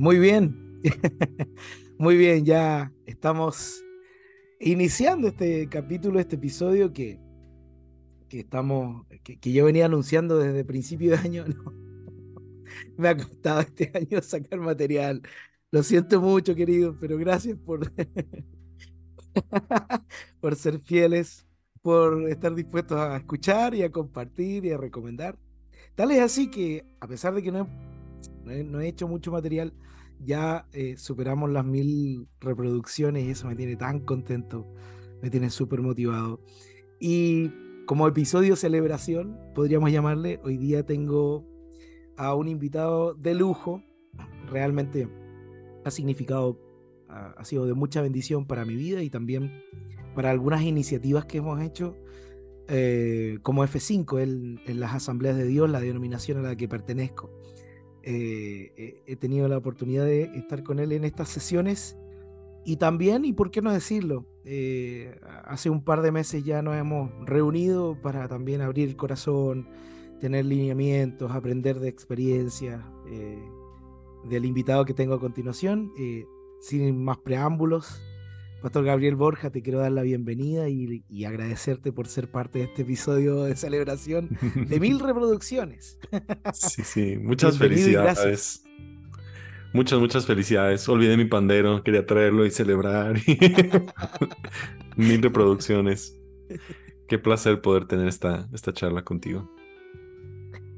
Muy bien, muy bien, ya estamos iniciando este capítulo, este episodio que, que estamos, que, yo venía anunciando desde principio de año. Me ha costado este año sacar material. Lo siento mucho, querido, pero gracias por, por ser fieles, por estar dispuestos a escuchar y a compartir y a recomendar. Tal es así que, a pesar de que no no he, hecho mucho material, ya eh, superamos las mil reproducciones y eso me tiene tan contento, me tiene súper motivado. Y como episodio celebración, podríamos llamarle, hoy día tengo a un invitado de lujo, realmente ha significado, ha, sido de mucha bendición para mi vida y también para algunas iniciativas que hemos hecho. Eh, como F5 en las asambleas de Dios, la denominación a la que pertenezco. Eh, he tenido la oportunidad de estar con él en estas sesiones y también, y por qué no decirlo, eh, hace un par de meses ya nos hemos reunido para también abrir el corazón, tener lineamientos, aprender de experiencias eh, del invitado que tengo a continuación. sin más preámbulos, Pastor Gabriel Borja, te quiero dar la bienvenida y, agradecerte por ser parte de este episodio de celebración de mil reproducciones. Sí, sí, muchas felicidades. Muchas, muchas felicidades. Olvidé mi pandero, quería traerlo y celebrar. mil reproducciones. Qué placer poder tener esta, esta charla contigo.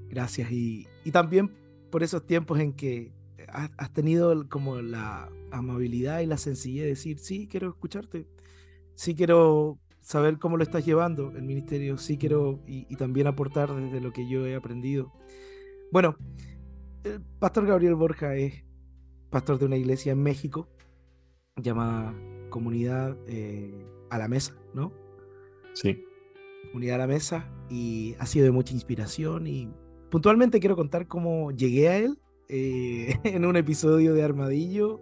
Gracias. Y, y también por esos tiempos en que has tenido como la amabilidad y la sencillez de decir, sí, quiero escucharte, sí quiero saber cómo lo estás llevando el ministerio, sí quiero y, también aportar desde lo que yo he aprendido. Bueno, el pastor Gabriel Borja es pastor de una iglesia en México llamada Comunidad eh, a la Mesa, ¿no? Sí. Comunidad a la Mesa y ha sido de mucha inspiración y puntualmente quiero contar cómo llegué a él eh, en un episodio de Armadillo.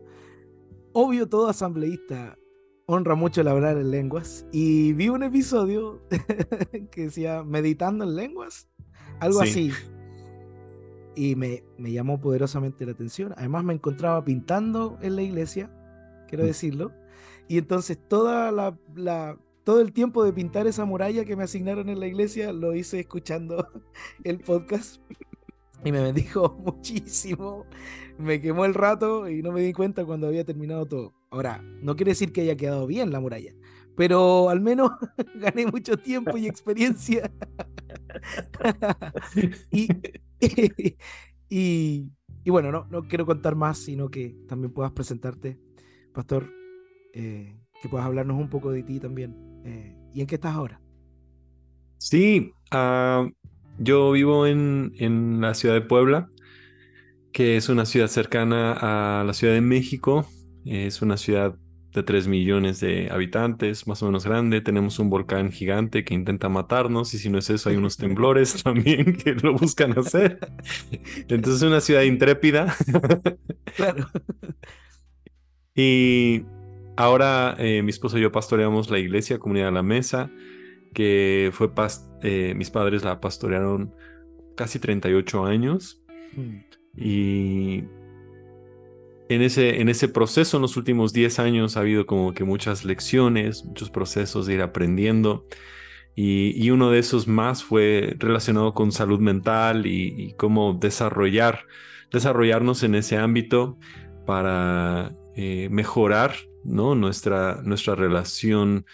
Obvio, todo asambleísta honra mucho el hablar en lenguas. Y vi un episodio que decía meditando en lenguas, algo así. Y me, me, llamó poderosamente la atención. Además, me encontraba pintando en la iglesia, quiero mm. decirlo. Y entonces toda la, la, todo el tiempo de pintar esa muralla que me asignaron en la iglesia lo hice escuchando el podcast y me bendijo muchísimo. Me quemó el rato y no me di cuenta cuando había terminado todo. Ahora, no quiere decir que haya quedado bien la muralla, pero al menos gané mucho tiempo y experiencia. y, y, bueno, no, no quiero contar más, sino que también puedas presentarte, Pastor, eh, que puedas hablarnos un poco de ti también. Eh, ¿Y en qué estás ahora? Sí, uh, yo vivo en, en, la ciudad de Puebla, que es una ciudad cercana a la Ciudad de México. Es una ciudad de 3 millones de habitantes, más o menos grande. Tenemos un volcán gigante que intenta matarnos y si no es eso hay unos temblores también que lo buscan hacer. Entonces es una ciudad intrépida. Claro. Y ahora eh, mi esposo y yo pastoreamos la iglesia, Comunidad de la Mesa que fue eh, mis padres la pastorearon casi 38 años. Mm. Y en ese, en ese proceso, en los últimos 10 años, ha habido como que muchas lecciones, muchos procesos de ir aprendiendo. Y, uno de esos más fue relacionado con salud mental y, cómo desarrollar, desarrollarnos en ese ámbito para eh, mejorar ¿no? nuestra, nuestra relación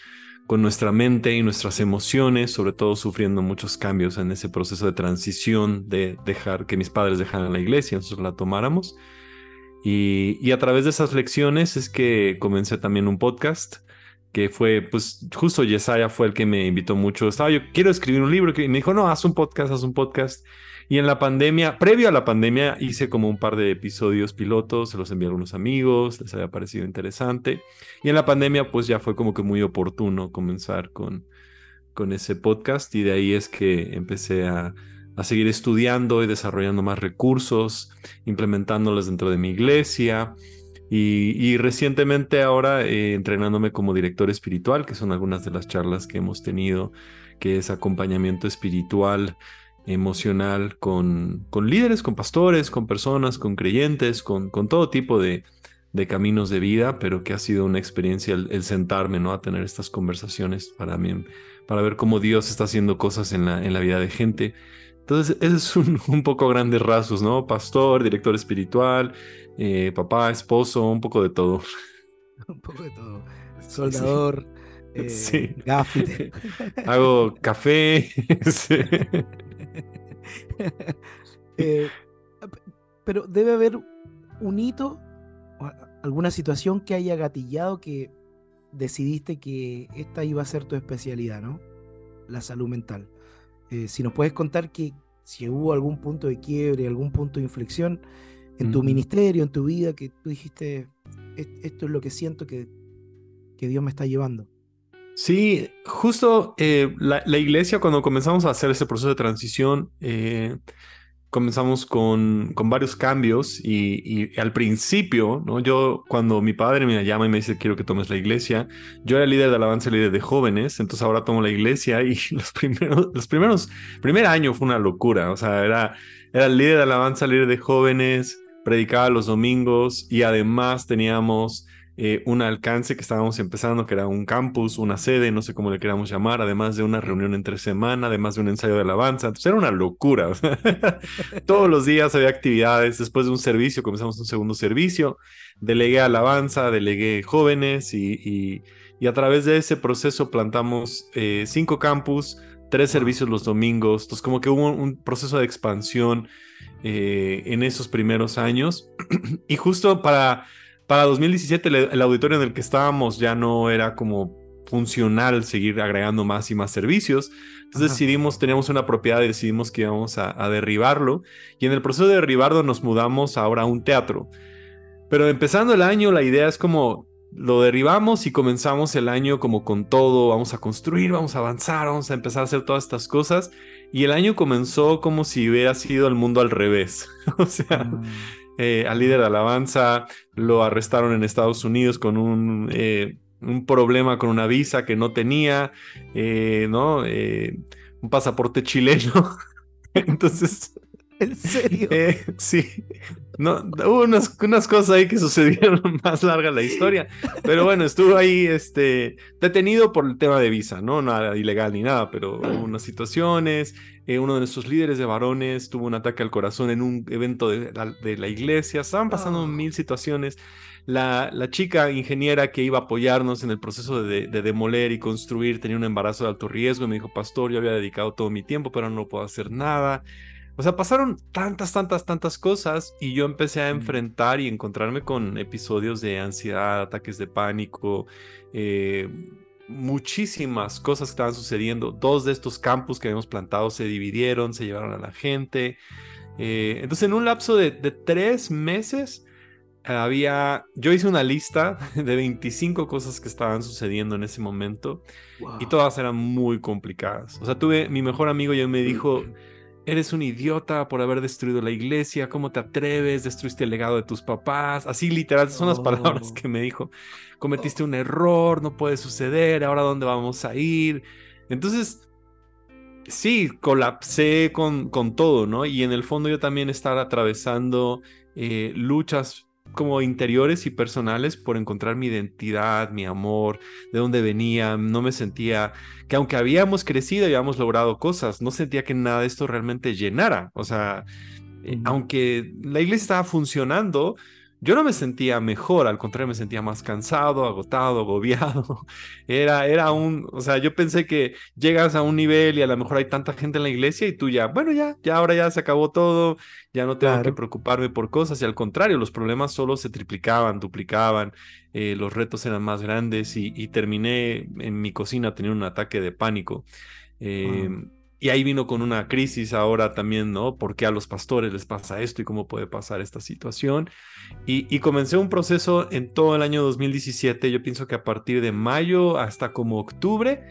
con nuestra mente y nuestras emociones, sobre todo sufriendo muchos cambios en ese proceso de transición de dejar que mis padres dejaran la iglesia, nosotros la tomáramos. Y, a través de esas lecciones es que comencé también un podcast que fue, pues justo Yesaya fue el que me invitó mucho. Estaba yo, quiero escribir un libro, y me dijo, no, haz un podcast, haz un podcast. Y en la pandemia, previo a la pandemia, hice como un par de episodios pilotos, se los envié a algunos amigos, les había parecido interesante. Y en la pandemia, pues ya fue como que muy oportuno comenzar con, con ese podcast y de ahí es que empecé a, a seguir estudiando y desarrollando más recursos, implementándolos dentro de mi iglesia. Y, y recientemente ahora eh, entrenándome como director espiritual, que son algunas de las charlas que hemos tenido, que es acompañamiento espiritual emocional con, con líderes, con pastores, con personas, con creyentes, con, con todo tipo de, de caminos de vida, pero que ha sido una experiencia el, sentarme, ¿no? A tener estas conversaciones para mí, para ver cómo Dios está haciendo cosas en la, en la vida de gente. Entonces, ese es un, un poco grandes rasgos, ¿no? Pastor, director espiritual, eh, papá, esposo, un poco de todo. Un poco de todo. Soldador, sí. Eh, Hago café. Eh, pero debe haber un hito alguna situación que haya gatillado que decidiste que esta iba a ser tu especialidad, ¿no? La salud mental. Eh, si nos puedes contar que si hubo algún punto de quiebre, algún punto de inflexión en tu ministerio, en tu vida, que tú dijiste, esto es lo que siento que, que Dios me está llevando. Sí, justo eh, la, iglesia cuando comenzamos a hacer ese proceso de transición, eh, comenzamos con, con varios cambios y, al principio, ¿no? Yo cuando mi padre me llama y me dice quiero que tomes la iglesia, yo era líder de alabanza, líder de jóvenes, entonces ahora tomo la iglesia y los primeros, los primeros, primer año fue una locura, o sea, era, era líder de alabanza, líder de jóvenes, predicaba los domingos y además teníamos eh, un alcance que estábamos empezando, que era un campus, una sede, no sé cómo le queramos llamar, además de una reunión entre semana, además de un ensayo de alabanza. Entonces era una locura. Todos los días había actividades. Después de un servicio, comenzamos un segundo servicio. Delegué alabanza, delegué jóvenes y, y, a través de ese proceso plantamos eh, cinco campus, tres servicios los domingos. Entonces como que hubo un proceso de expansión eh, en esos primeros años. y justo para para 2017 el, auditorio en el que estábamos ya no era como funcional seguir agregando más y más servicios. Entonces decidimos, teníamos una propiedad y decidimos que íbamos a, derribarlo. Y en el proceso de derribarlo nos mudamos ahora a un teatro. Pero empezando el año, la idea es como lo derribamos y comenzamos el año como con todo, vamos a construir, vamos a avanzar, vamos a empezar a hacer todas estas cosas. Y el año comenzó como si hubiera sido el mundo al revés. o sea, ah. Eh, al líder de alabanza, lo arrestaron en Estados Unidos con un, eh, un problema con una visa que no tenía, eh, ¿no? un pasaporte chileno. Entonces... ¿En serio? sí. No, hubo unas, unas, cosas ahí que sucedieron más larga la historia. Pero bueno, estuvo ahí este, detenido por el tema de visa, ¿no? Nada ilegal ni nada, pero hubo unas situaciones. Eh, uno de nuestros líderes de varones tuvo un ataque al corazón en un evento de la, iglesia. Estaban pasando ah. mil situaciones. La, la, chica ingeniera que iba a apoyarnos en el proceso de, demoler y construir tenía un embarazo de alto riesgo y me dijo, pastor, yo había dedicado todo mi tiempo, pero no puedo hacer nada. O sea, pasaron tantas, tantas, tantas cosas y yo empecé a enfrentar y encontrarme con episodios de ansiedad, ataques de pánico, eh, muchísimas cosas que estaban sucediendo. Dos de estos campus que habíamos plantado se dividieron, se llevaron a la gente. Eh, entonces, en un lapso de, tres meses, había, yo hice una lista de 25 cosas que estaban sucediendo en ese momento y todas eran muy complicadas. O sea, tuve, mi mejor amigo ya me dijo, eres un idiota por haber destruido la iglesia, ¿cómo te atreves? Destruiste el legado de tus papás. Así literal, son las palabras que me dijo. Cometiste un error, no puede suceder, ahora dónde vamos a ir. Entonces, sí, colapsé con, con todo, ¿no? Y en el fondo yo también estaba atravesando eh, luchas como interiores y personales por encontrar mi identidad, mi amor, de dónde venía. No me sentía que aunque habíamos crecido y habíamos logrado cosas, no sentía que nada de esto realmente llenara. O sea, eh, aunque la iglesia estaba funcionando, yo no me sentía mejor, al contrario, me sentía más cansado, agotado, agobiado. Era, era un, o sea, yo pensé que llegas a un nivel y a lo mejor hay tanta gente en la iglesia y tú ya, bueno, ya, ya ahora ya se acabó todo, ya no tengo que preocuparme por cosas y al contrario, los problemas solo se triplicaban, duplicaban, eh, los retos eran más grandes y, terminé en mi cocina teniendo un ataque de pánico. Eh, y ahí vino con una crisis ahora también, ¿no? ¿Por qué a los pastores les pasa esto y cómo puede pasar esta situación? Y, comencé un proceso en todo el año 2017, yo pienso que a partir de mayo hasta como octubre,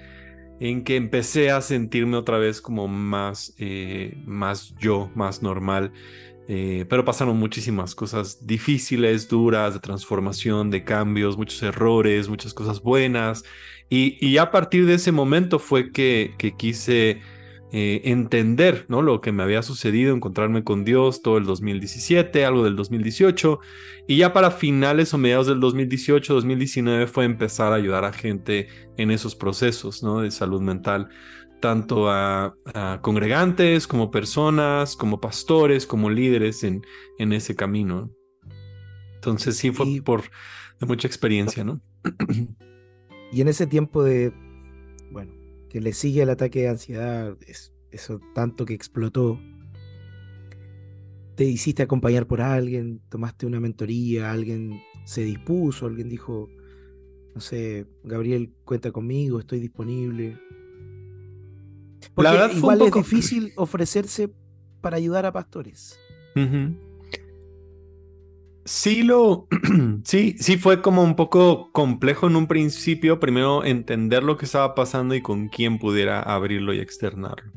en que empecé a sentirme otra vez como más, eh, más yo, más normal. Eh, pero pasaron muchísimas cosas difíciles, duras, de transformación, de cambios, muchos errores, muchas cosas buenas. Y, y a partir de ese momento fue que, que quise eh, entender ¿no? lo que me había sucedido, encontrarme con Dios todo el 2017, algo del 2018, y ya para finales o mediados del 2018, 2019 fue empezar a ayudar a gente en esos procesos ¿no? de salud mental, tanto a, congregantes como personas, como pastores, como líderes en, en ese camino. Entonces sí fue por de mucha experiencia, ¿no? Y en ese tiempo de, bueno, que le sigue el ataque de ansiedad, eso tanto que explotó, te hiciste acompañar por alguien, tomaste una mentoría, alguien se dispuso, alguien dijo, no sé, Gabriel, cuenta conmigo, estoy disponible. Porque La verdad igual es difícil ofrecerse para ayudar a pastores. Sí, lo, sí, sí fue como un poco complejo en un principio, primero entender lo que estaba pasando y con quién pudiera abrirlo y externarlo.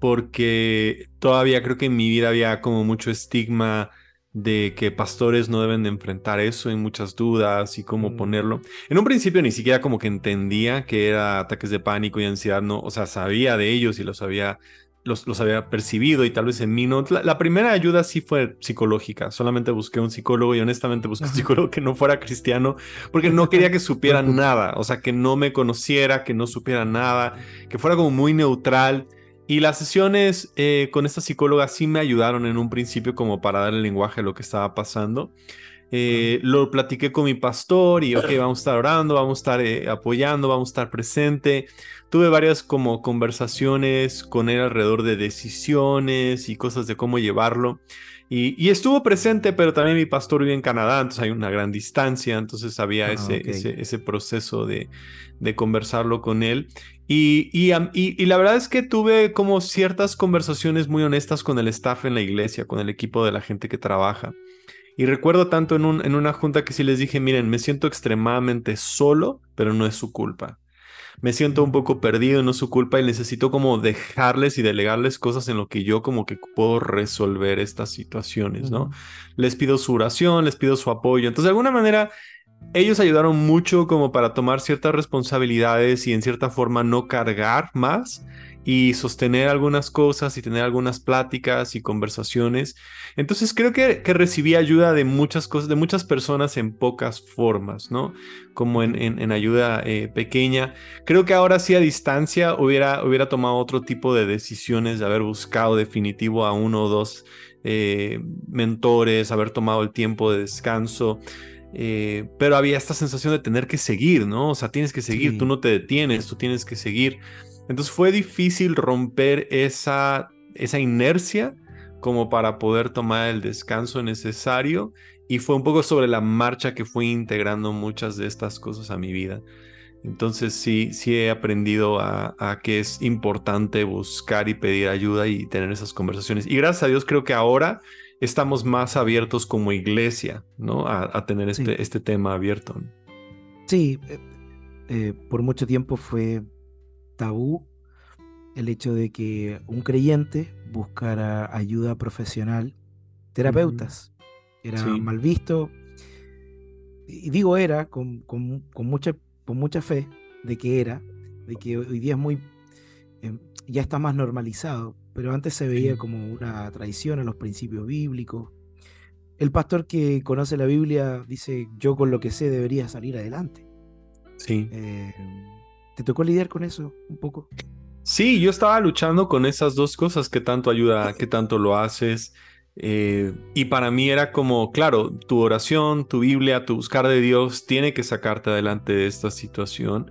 Porque todavía creo que en mi vida había como mucho estigma de que pastores no deben de enfrentar eso, hay muchas dudas y cómo mm. ponerlo. En un principio ni siquiera como que entendía que era ataques de pánico y ansiedad, no, o sea, sabía de ellos y los había los, había percibido y tal vez en mí no. La, primera ayuda sí fue psicológica. Solamente busqué un psicólogo y honestamente busqué un psicólogo que no fuera cristiano porque no quería que supiera nada. O sea, que no me conociera, que no supiera nada, que fuera como muy neutral. Y las sesiones eh, con esta psicóloga sí me ayudaron en un principio como para dar el lenguaje a lo que estaba pasando. Eh, lo platiqué con mi pastor y, ok, vamos a estar orando, vamos a estar eh, apoyando, vamos a estar presente. Tuve varias como conversaciones con él alrededor de decisiones y cosas de cómo llevarlo. Y, estuvo presente, pero también mi pastor vive en Canadá, entonces hay una gran distancia, entonces había ah, ese, ese, proceso de, de, conversarlo con él. Y, y, y, la verdad es que tuve como ciertas conversaciones muy honestas con el staff en la iglesia, con el equipo de la gente que trabaja. Y recuerdo tanto en, un, en una junta que sí les dije, miren, me siento extremadamente solo, pero no es su culpa. Me siento un poco perdido, no es su culpa y necesito como dejarles y delegarles cosas en lo que yo como que puedo resolver estas situaciones, ¿no? Les pido su oración, les pido su apoyo. Entonces, de alguna manera, ellos ayudaron mucho como para tomar ciertas responsabilidades y en cierta forma no cargar más y sostener algunas cosas y tener algunas pláticas y conversaciones. Entonces creo que, que recibí ayuda de muchas cosas, de muchas personas en pocas formas, ¿no? Como en, en, ayuda eh, pequeña. Creo que ahora sí a distancia hubiera, hubiera tomado otro tipo de decisiones de haber buscado definitivo a uno o dos eh, mentores, haber tomado el tiempo de descanso. Eh, pero había esta sensación de tener que seguir, ¿no? O sea, tienes que seguir, tú no te detienes, tú tienes que seguir. Entonces fue difícil romper esa, esa inercia como para poder tomar el descanso necesario y fue un poco sobre la marcha que fui integrando muchas de estas cosas a mi vida. Entonces sí, sí he aprendido a, que es importante buscar y pedir ayuda y tener esas conversaciones. Y gracias a Dios creo que ahora estamos más abiertos como iglesia, ¿no? A, tener este, este tema abierto. Sí, eh, eh, por mucho tiempo fue tabú el hecho de que un creyente buscara ayuda profesional, terapeutas. Era mal visto. Y digo era con, con, mucha, con mucha fe de que era, de que hoy día es muy, em, ya está más normalizado, pero antes se veía como una traición a los principios bíblicos. El pastor que conoce la Biblia dice, yo con lo que sé debería salir adelante. Sí. Eh, ¿Te tocó lidiar con eso un poco? Sí, yo estaba luchando con esas dos cosas, que tanto ayuda, que tanto lo haces. Eh, y para mí era como, claro, tu oración, tu Biblia, tu buscar de Dios tiene que sacarte adelante de esta situación.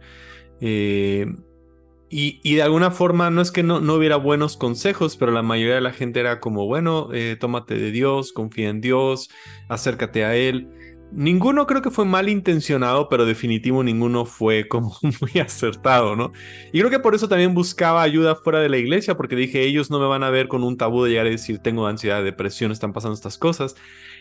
Eh, y, de alguna forma no es que no, no, hubiera buenos consejos, pero la mayoría de la gente era como, bueno, eh, tómate de Dios, confía en Dios, acércate a Él. Ninguno creo que fue mal intencionado, pero definitivo ninguno fue como muy acertado, ¿no? Y creo que por eso también buscaba ayuda fuera de la iglesia, porque dije, ellos no me van a ver con un tabú de llegar a decir, tengo ansiedad, depresión, están pasando estas cosas.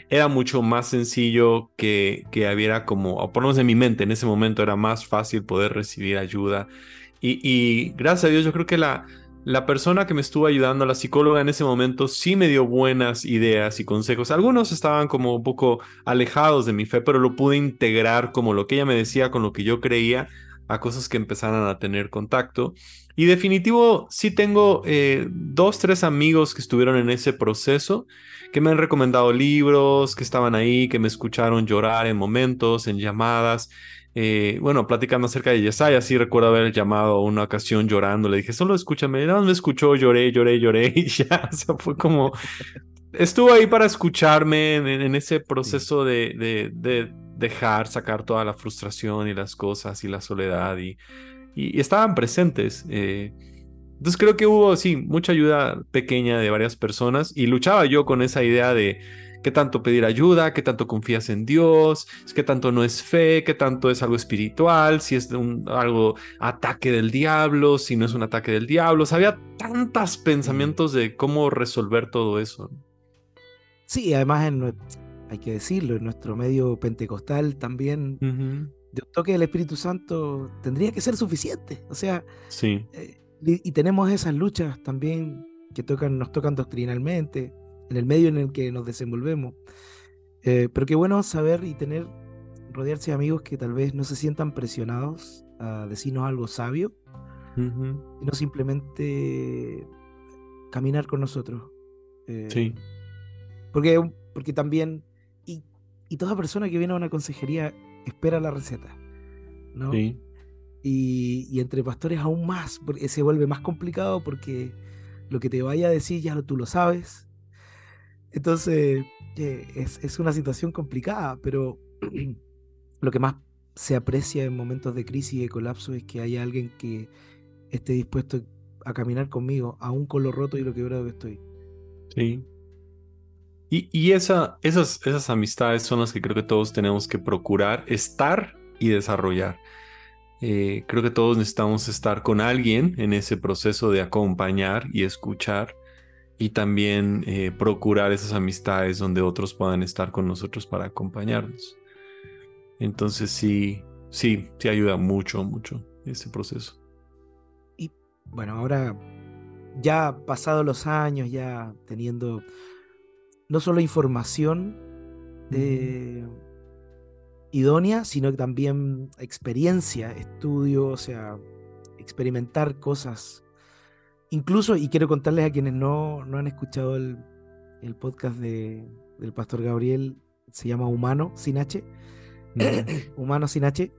Era mucho más sencillo que, que hubiera como, o por lo menos en mi mente, en ese momento era más fácil poder recibir ayuda. Y, y gracias a Dios yo creo que la, la persona que me estuvo ayudando, la psicóloga en ese momento, sí me dio buenas ideas y consejos. Algunos estaban como un poco alejados de mi fe, pero lo pude integrar como lo que ella me decía con lo que yo creía a cosas que empezaran a tener contacto. Y definitivo, sí tengo eh, dos, tres amigos que estuvieron en ese proceso, que me han recomendado libros, que estaban ahí, que me escucharon llorar en momentos, en llamadas. Eh, bueno, platicando acerca de Yesaya, sí recuerdo haber llamado una ocasión llorando, le dije, solo escúchame, nada más me escuchó, lloré, lloré, lloré, y ya, o sea, fue como, estuvo ahí para escucharme en, ese proceso de, de, dejar sacar toda la frustración y las cosas y la soledad, y, y, estaban presentes. Eh, entonces creo que hubo, sí, mucha ayuda pequeña de varias personas, y luchaba yo con esa idea de qué tanto pedir ayuda, qué tanto confías en Dios, qué tanto no es fe, qué tanto es algo espiritual, si es un, algo ataque del diablo, si no es un ataque del diablo. había tantos pensamientos de cómo resolver todo eso. Sí, además hay que decirlo, en nuestro medio pentecostal también de un toque del Espíritu Santo tendría que ser suficiente. O sea, sí. Eh, y, tenemos esas luchas también que tocan, nos tocan doctrinalmente en el medio en el que nos desenvolvemos. Eh, pero qué bueno saber y tener, rodearse de amigos que tal vez no se sientan presionados a decirnos algo sabio, y no simplemente caminar con nosotros. Eh, sí. Porque, porque también, y, y, toda persona que viene a una consejería espera la receta, ¿no? Sí. Y, y, entre pastores aún más, porque se vuelve más complicado porque lo que te vaya a decir ya tú lo sabes, entonces, eh, es, una situación complicada, pero lo que más se aprecia en momentos de crisis y de colapso es que haya alguien que esté dispuesto a caminar conmigo, aún con lo roto y lo quebrado que estoy. Sí. Y, y esa, esas, esas amistades son las que creo que todos tenemos que procurar estar y desarrollar. Eh, creo que todos necesitamos estar con alguien en ese proceso de acompañar y escuchar y también eh, procurar esas amistades donde otros puedan estar con nosotros para acompañarnos. Entonces sí, sí, sí ayuda mucho, mucho ese proceso. Y bueno, ahora ya pasados los años, ya teniendo no solo información eh, idónea, sino también experiencia, estudio, o sea, experimentar cosas Incluso, y quiero contarles a quienes no, no han escuchado el, el podcast de, del pastor Gabriel, se llama Humano sin H. Humano sin H.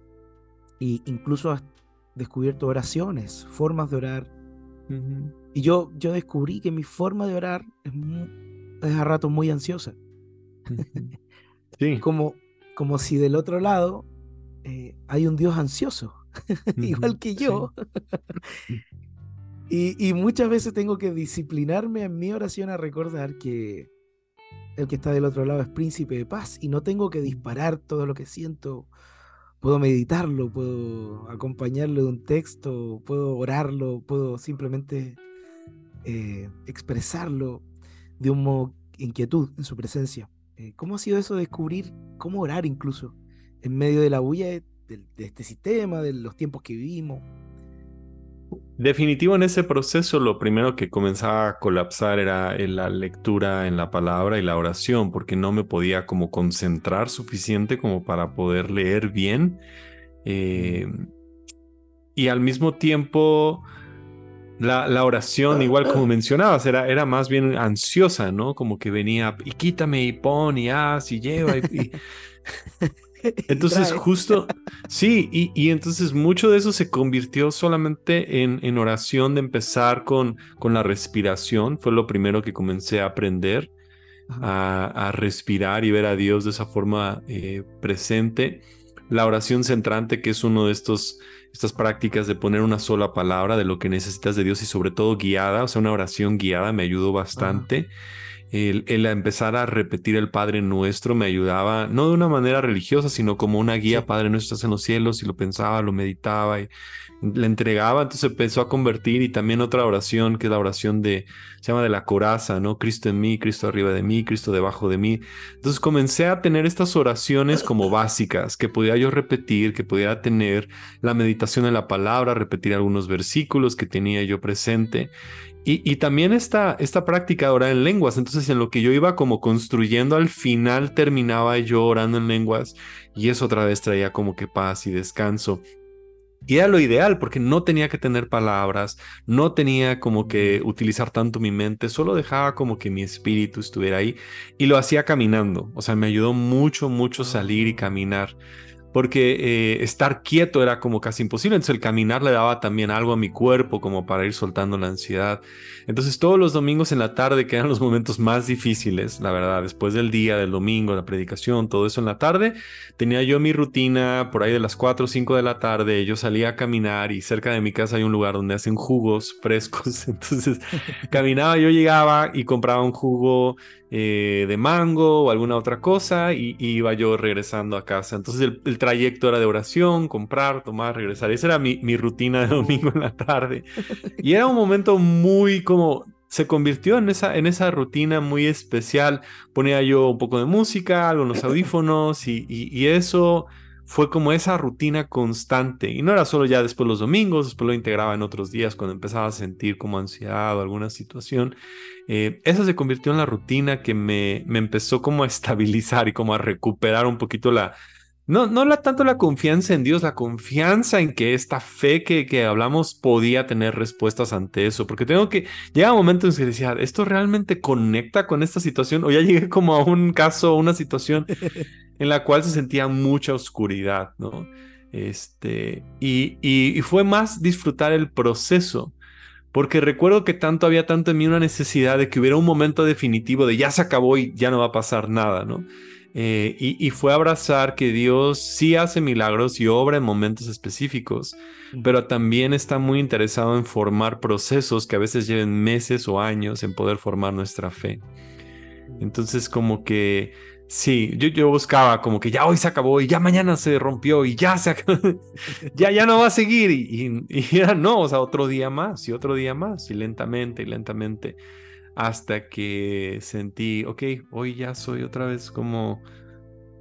Y incluso has descubierto oraciones, formas de orar. Y yo, yo descubrí que mi forma de orar es, es a rato muy ansiosa. sí. como, como si del otro lado eh, hay un Dios ansioso, igual que yo. Y, muchas veces tengo que disciplinarme en mi oración a recordar que el que está del otro lado es príncipe de paz y no tengo que disparar todo lo que siento. Puedo meditarlo, puedo acompañarlo de un texto, puedo orarlo, puedo simplemente eh, expresarlo de un modo inquietud en su presencia. Eh, ¿Cómo ha sido eso de descubrir cómo orar incluso en medio de la bulla de este sistema, de los tiempos que vivimos? Definitivo en ese proceso, lo primero que comenzaba a colapsar era la lectura en la palabra y la oración, porque no me podía como concentrar suficiente como para poder leer bien. Eh, y al mismo tiempo, la, oración, igual como mencionabas, era, era más bien ansiosa, ¿no? Como que venía y quítame y pon y haz y lleva y Entonces, justo, sí, y, entonces mucho de eso se convirtió solamente en, en oración de empezar con, con, la respiración. Fue lo primero que comencé a aprender, a, respirar y ver a Dios de esa forma eh, presente. La oración centrante, que es uno de estos estas prácticas de poner una sola palabra de lo que necesitas de Dios y sobre todo guiada, o sea, una oración guiada me ayudó bastante el, empezar a repetir el Padre Nuestro me ayudaba, no de una manera religiosa, sino como una guía, Padre Nuestro estás en los cielos, y lo pensaba, lo meditaba y le entregaba, entonces empezó a convertir y también otra oración, que es la oración de, se llama de la coraza, ¿no? Cristo en mí, Cristo arriba de mí, Cristo debajo de mí. Entonces comencé a tener estas oraciones como básicas, que podía yo repetir, que pudiera tener la meditación en la palabra, repetir algunos versículos que tenía yo presente. Y, también esta, esta práctica de orar en lenguas, entonces en lo que yo iba como construyendo, al final terminaba yo orando en lenguas y eso otra vez traía como que paz y descanso. Y era lo ideal porque no tenía que tener palabras, no tenía como que utilizar tanto mi mente, solo dejaba como que mi espíritu estuviera ahí y lo hacía caminando. O sea, me ayudó mucho, mucho salir y caminar porque eh, estar quieto era como casi imposible, entonces el caminar le daba también algo a mi cuerpo como para ir soltando la ansiedad. Entonces todos los domingos en la tarde, que eran los momentos más difíciles, la verdad, después del día, del domingo, la predicación, todo eso en la tarde, tenía yo mi rutina por ahí de las 4 o 5 de la tarde, yo salía a caminar y cerca de mi casa hay un lugar donde hacen jugos frescos, entonces caminaba, yo llegaba y compraba un jugo eh, de mango o alguna otra cosa y, iba yo regresando a casa. Entonces el, trayecto era de oración, comprar, tomar, regresar. Esa era mi, mi rutina de domingo en la tarde. Y era un momento muy como se convirtió en esa, en esa rutina muy especial. Ponía yo un poco de música, algunos audífonos y, y, eso fue como esa rutina constante. Y no era solo ya después los domingos, después lo integraba en otros días cuando empezaba a sentir como ansiedad o alguna situación. Eh, esa se convirtió en la rutina que me, me empezó como a estabilizar y como a recuperar un poquito la, no, no la, tanto la confianza en Dios, la confianza en que esta fe que, que hablamos podía tener respuestas ante eso, porque tengo que, llega un momento en que decía, ¿esto realmente conecta con esta situación? O ya llegué como a un caso, una situación en la cual se sentía mucha oscuridad, ¿no? Este, y, y fue más disfrutar el proceso porque recuerdo que tanto había tanto en mí una necesidad de que hubiera un momento definitivo de ya se acabó y ya no va a pasar nada, ¿no? Eh, y, fue abrazar que Dios sí hace milagros y obra en momentos específicos, pero también está muy interesado en formar procesos que a veces lleven meses o años en poder formar nuestra fe. Entonces como que Sí, yo, yo buscaba como que ya hoy se acabó y ya mañana se rompió y ya se acabó, ya, ya no va a seguir y, y, era no, o sea, otro día más y otro día más y lentamente y lentamente hasta que sentí, ok, hoy ya soy otra vez como,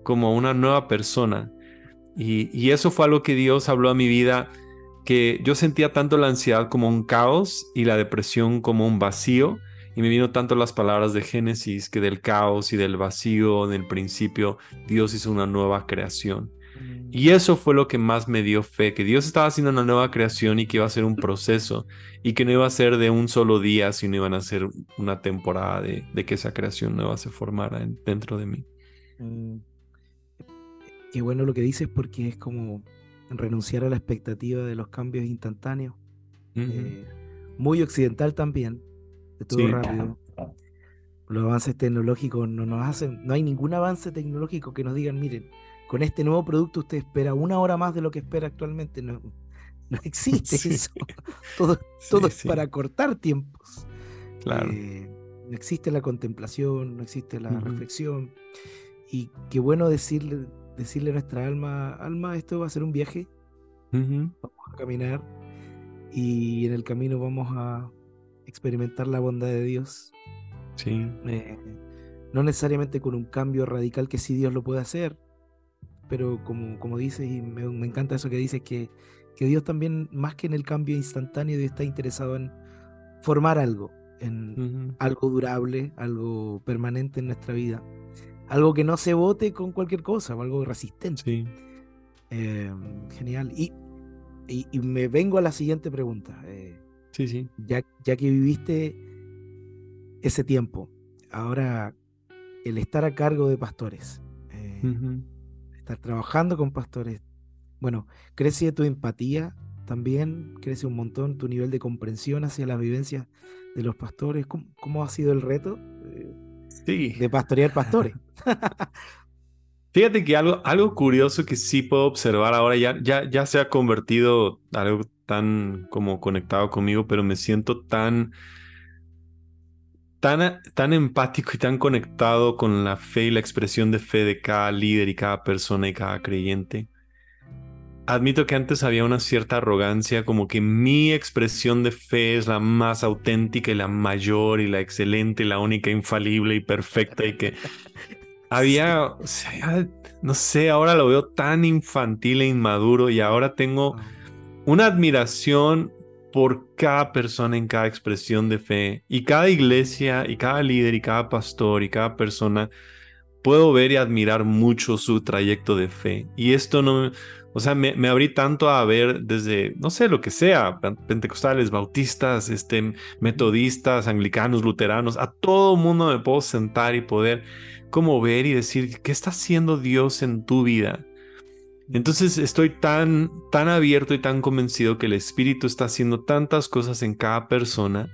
como una nueva persona y, y eso fue algo que Dios habló a mi vida, que yo sentía tanto la ansiedad como un caos y la depresión como un vacío y me vino tanto las palabras de Génesis que del caos y del vacío en el principio Dios hizo una nueva creación. Y eso fue lo que más me dio fe, que Dios estaba haciendo una nueva creación y que iba a ser un proceso y que no iba a ser de un solo día, sino iban a ser una temporada de, que esa creación nueva se formara dentro de mí. Mm. Qué bueno lo que dices porque es como renunciar a la expectativa de los cambios instantáneos. Eh, muy occidental también, todo rápido. Los avances tecnológicos no nos hacen, no hay ningún avance tecnológico que nos digan, miren, con este nuevo producto usted espera una hora más de lo que espera actualmente. No, no existe eso. Todo, todo es para cortar tiempos. Claro. Eh, no existe la contemplación, no existe la reflexión. Y qué bueno decirle, decirle a nuestra alma, alma, esto va a ser un viaje. Vamos a caminar y en el camino vamos a experimentar la bondad de Dios. Sí. Eh, no necesariamente con un cambio radical que sí Dios lo puede hacer, pero como, como dices, y me, encanta eso que dices, que, que, Dios también, más que en el cambio instantáneo, Dios está interesado en formar algo, en algo durable, algo permanente en nuestra vida, algo que no se vote con cualquier cosa, o algo resistente. Sí. Em, genial. Y, y, me vengo a la siguiente pregunta. Eh, Sí, sí. Ya, ya que viviste ese tiempo, ahora el estar a cargo de pastores, eh, estar trabajando con pastores, bueno, crece tu empatía también, crece un montón tu nivel de comprensión hacia las vivencias de los pastores. ¿Cómo, ha sido el reto sí. de pastorear pastores? Fíjate que algo, algo curioso que sí puedo observar ahora ya, ya, ya se ha convertido algo tan como conectado conmigo, pero me siento tan, tan, tan empático y tan conectado con la fe y la expresión de fe de cada líder y cada persona y cada creyente. Admito que antes había una cierta arrogancia, como que mi expresión de fe es la más auténtica y la mayor y la excelente, la única, infalible y perfecta y que había, no sé, ahora lo veo tan infantil e inmaduro y ahora tengo una admiración por cada persona en cada expresión de fe y cada iglesia y cada líder y cada pastor y cada persona puedo ver y admirar mucho su trayecto de fe. Y esto no, o sea, me, abrí tanto a ver desde, no sé, lo que sea, pentecostales, bautistas, este, metodistas, anglicanos, luteranos, a todo mundo me puedo sentar y poder como ver y decir, ¿qué está haciendo Dios en tu vida? Entonces estoy tan, tan abierto y tan convencido que el Espíritu está haciendo tantas cosas en cada persona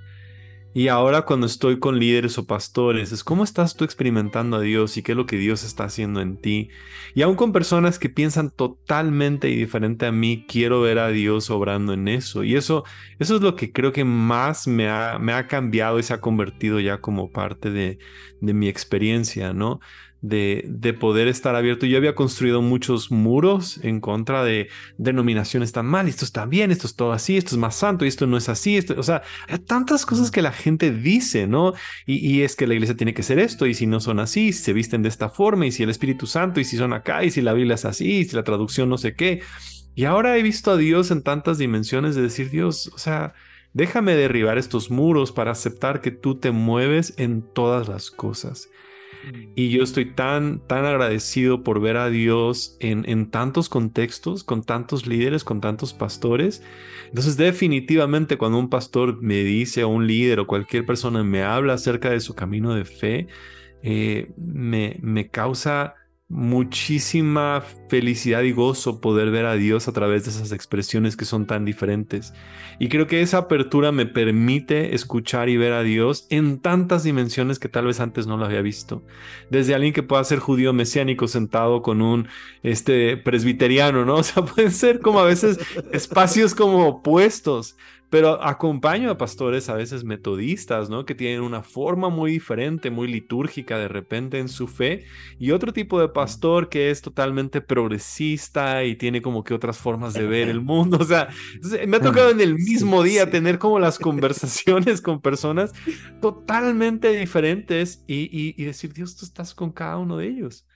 y ahora cuando estoy con líderes o pastores, es cómo estás tú experimentando a Dios y qué es lo que Dios está haciendo en ti. Y aún con personas que piensan totalmente diferente a mí, quiero ver a Dios obrando en eso. Y eso, eso es lo que creo que más me ha, me ha cambiado y se ha convertido ya como parte de, de mi experiencia, ¿no? De, poder estar abierto. Yo había construido muchos muros en contra de denominaciones tan mal, esto está bien, esto es todo así, esto es más santo y esto no es así. Esto, o sea, hay tantas cosas que la gente dice, ¿no? Y, es que la iglesia tiene que ser esto y si no son así, si se visten de esta forma y si el Espíritu Santo y si son acá y si la Biblia es así y si la traducción no sé qué. Y ahora he visto a Dios en tantas dimensiones de decir, Dios, o sea, déjame derribar estos muros para aceptar que tú te mueves en todas las cosas y yo estoy tan, tan agradecido por ver a Dios en, en tantos contextos, con tantos líderes, con tantos pastores. Entonces, definitivamente cuando un pastor me dice, o un líder, o cualquier persona me habla acerca de su camino de fe, eh, me, me causa muchísima felicidad y gozo poder ver a Dios a través de esas expresiones que son tan diferentes. Y creo que esa apertura me permite escuchar y ver a Dios en tantas dimensiones que tal vez antes no lo había visto. Desde alguien que pueda ser judío mesiánico sentado con un este presbiteriano, ¿no? O sea, pueden ser como a veces espacios como opuestos. Pero acompaño a pastores a veces metodistas, ¿no? Que tienen una forma muy diferente, muy litúrgica de repente en su fe, y otro tipo de pastor que es totalmente progresista y tiene como que otras formas de ver el mundo. O sea, me ha tocado en el mismo día tener como las conversaciones con personas totalmente diferentes y, y decir, Dios, tú estás con cada uno de ellos.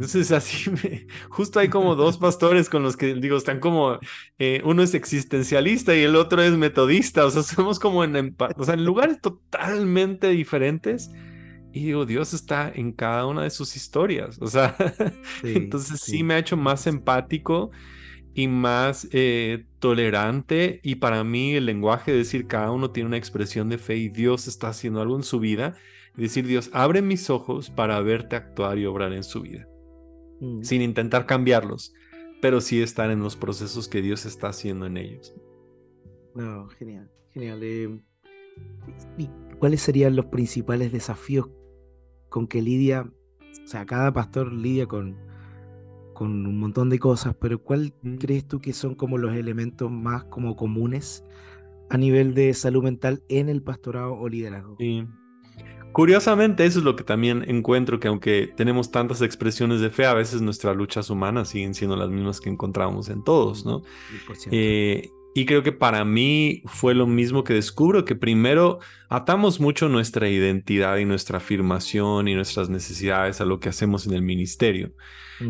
Entonces así, justo hay como dos pastores con los que digo, están como, eh, uno es existencialista y el otro es metodista, o sea, somos como en, o sea, en lugares totalmente diferentes. Y digo, Dios está en cada una de sus historias, o sea, entonces sí, me ha hecho más empático y más eh, tolerante y para mí el lenguaje de decir cada uno tiene una expresión de fe y Dios está haciendo algo en su vida decir Dios abre mis ojos para verte actuar y obrar en su vida. Mm. sin intentar cambiarlos, pero sí estar en los procesos que Dios está haciendo en ellos. No, genial, genial. Eh, ¿Y cuáles serían los principales desafíos con que lidia? O sea, cada pastor lidia con, con un montón de cosas, pero ¿cuál mm. crees tú que son como los elementos más como comunes a nivel de salud mental en el pastorado o liderazgo? Sí. Curiosamente, eso es lo que también encuentro, que aunque tenemos tantas expresiones de fe, a veces nuestras luchas humanas siguen siendo las mismas que encontramos en todos, ¿no? Eh, y creo que para mí fue lo mismo que descubro, que primero atamos mucho nuestra identidad y nuestra afirmación y nuestras necesidades a lo que hacemos en el ministerio.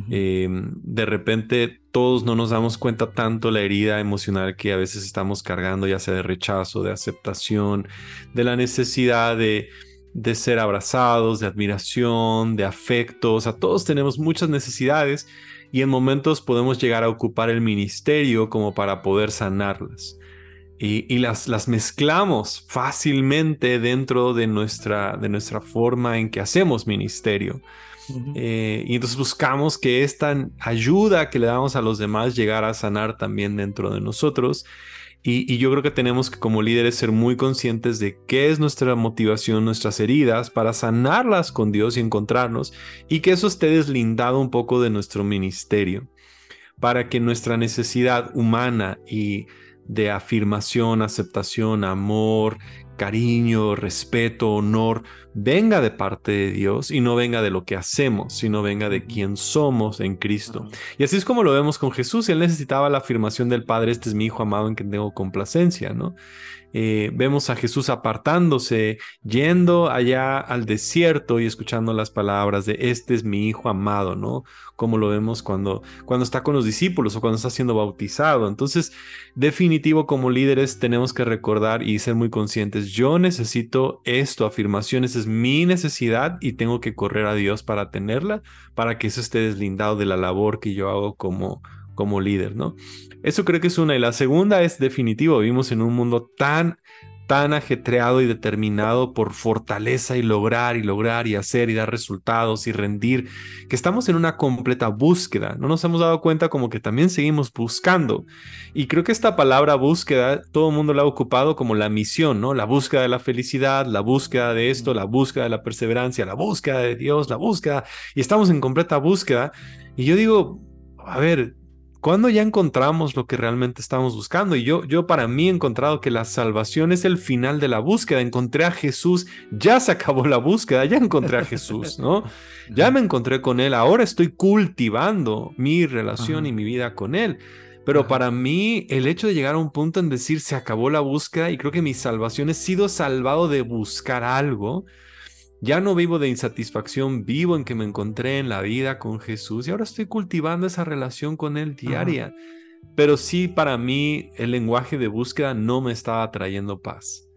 Em, de repente todos no nos damos cuenta tanto la herida emocional que a veces estamos cargando, ya sea de rechazo, de aceptación, de la necesidad de de ser abrazados, de admiración, de afectos. A todos tenemos muchas necesidades y en momentos podemos llegar a ocupar el ministerio como para poder sanarlas. Y, las, las, mezclamos fácilmente dentro de nuestra, de nuestra forma en que hacemos ministerio. Eh, y entonces buscamos que esta ayuda que le damos a los demás llegara a sanar también dentro de nosotros. Y, yo creo que tenemos que como líderes ser muy conscientes de qué es nuestra motivación, nuestras heridas, para sanarlas con Dios y encontrarnos, y que eso esté deslindado un poco de nuestro ministerio, para que nuestra necesidad humana y de afirmación, aceptación, amor, cariño, respeto, honor, venga de parte de Dios y no venga de lo que hacemos, sino venga de quien somos en Cristo. Y así es como lo vemos con Jesús. Él necesitaba la afirmación del Padre, este es mi Hijo amado en quien tengo complacencia, ¿no? eh, vemos a Jesús apartándose, yendo allá al desierto y escuchando las palabras de este es mi hijo amado, ¿no? Como lo vemos cuando, cuando está con los discípulos o cuando está siendo bautizado. Entonces, definitivo como líderes tenemos que recordar y ser muy conscientes, yo necesito esto, afirmaciones, es mi necesidad y tengo que correr a Dios para tenerla, para que eso esté deslindado de la labor que yo hago como, como líder, ¿no? Eso creo que es una. Y la segunda es definitivo. Vivimos en un mundo tan, tan ajetreado y determinado por fortaleza y lograr y lograr y hacer y dar resultados y rendir, que estamos en una completa búsqueda. No nos hemos dado cuenta como que también seguimos buscando. Y creo que esta palabra búsqueda, todo el mundo la ha ocupado como la misión, ¿no? La búsqueda de la felicidad, la búsqueda de esto, la búsqueda de la perseverancia, la búsqueda de Dios, la búsqueda. Y estamos en completa búsqueda. Y yo digo, a ver, ¿Cuándo ya encontramos lo que realmente estamos buscando? Y yo, yo para mí he encontrado que la salvación es el final de la búsqueda. Encontré a Jesús, ya se acabó la búsqueda, ya encontré a Jesús, ¿no? Ya me encontré con Él, ahora estoy cultivando mi relación y mi vida con Él. Pero para mí, el hecho de llegar a un punto en decir se acabó la búsqueda y creo que mi salvación he sido salvado de buscar algo, ya no vivo de insatisfacción, vivo en que me encontré en la vida con Jesús y ahora estoy cultivando esa relación con Él diaria. Pero sí, para mí, el lenguaje de búsqueda no me estaba trayendo paz.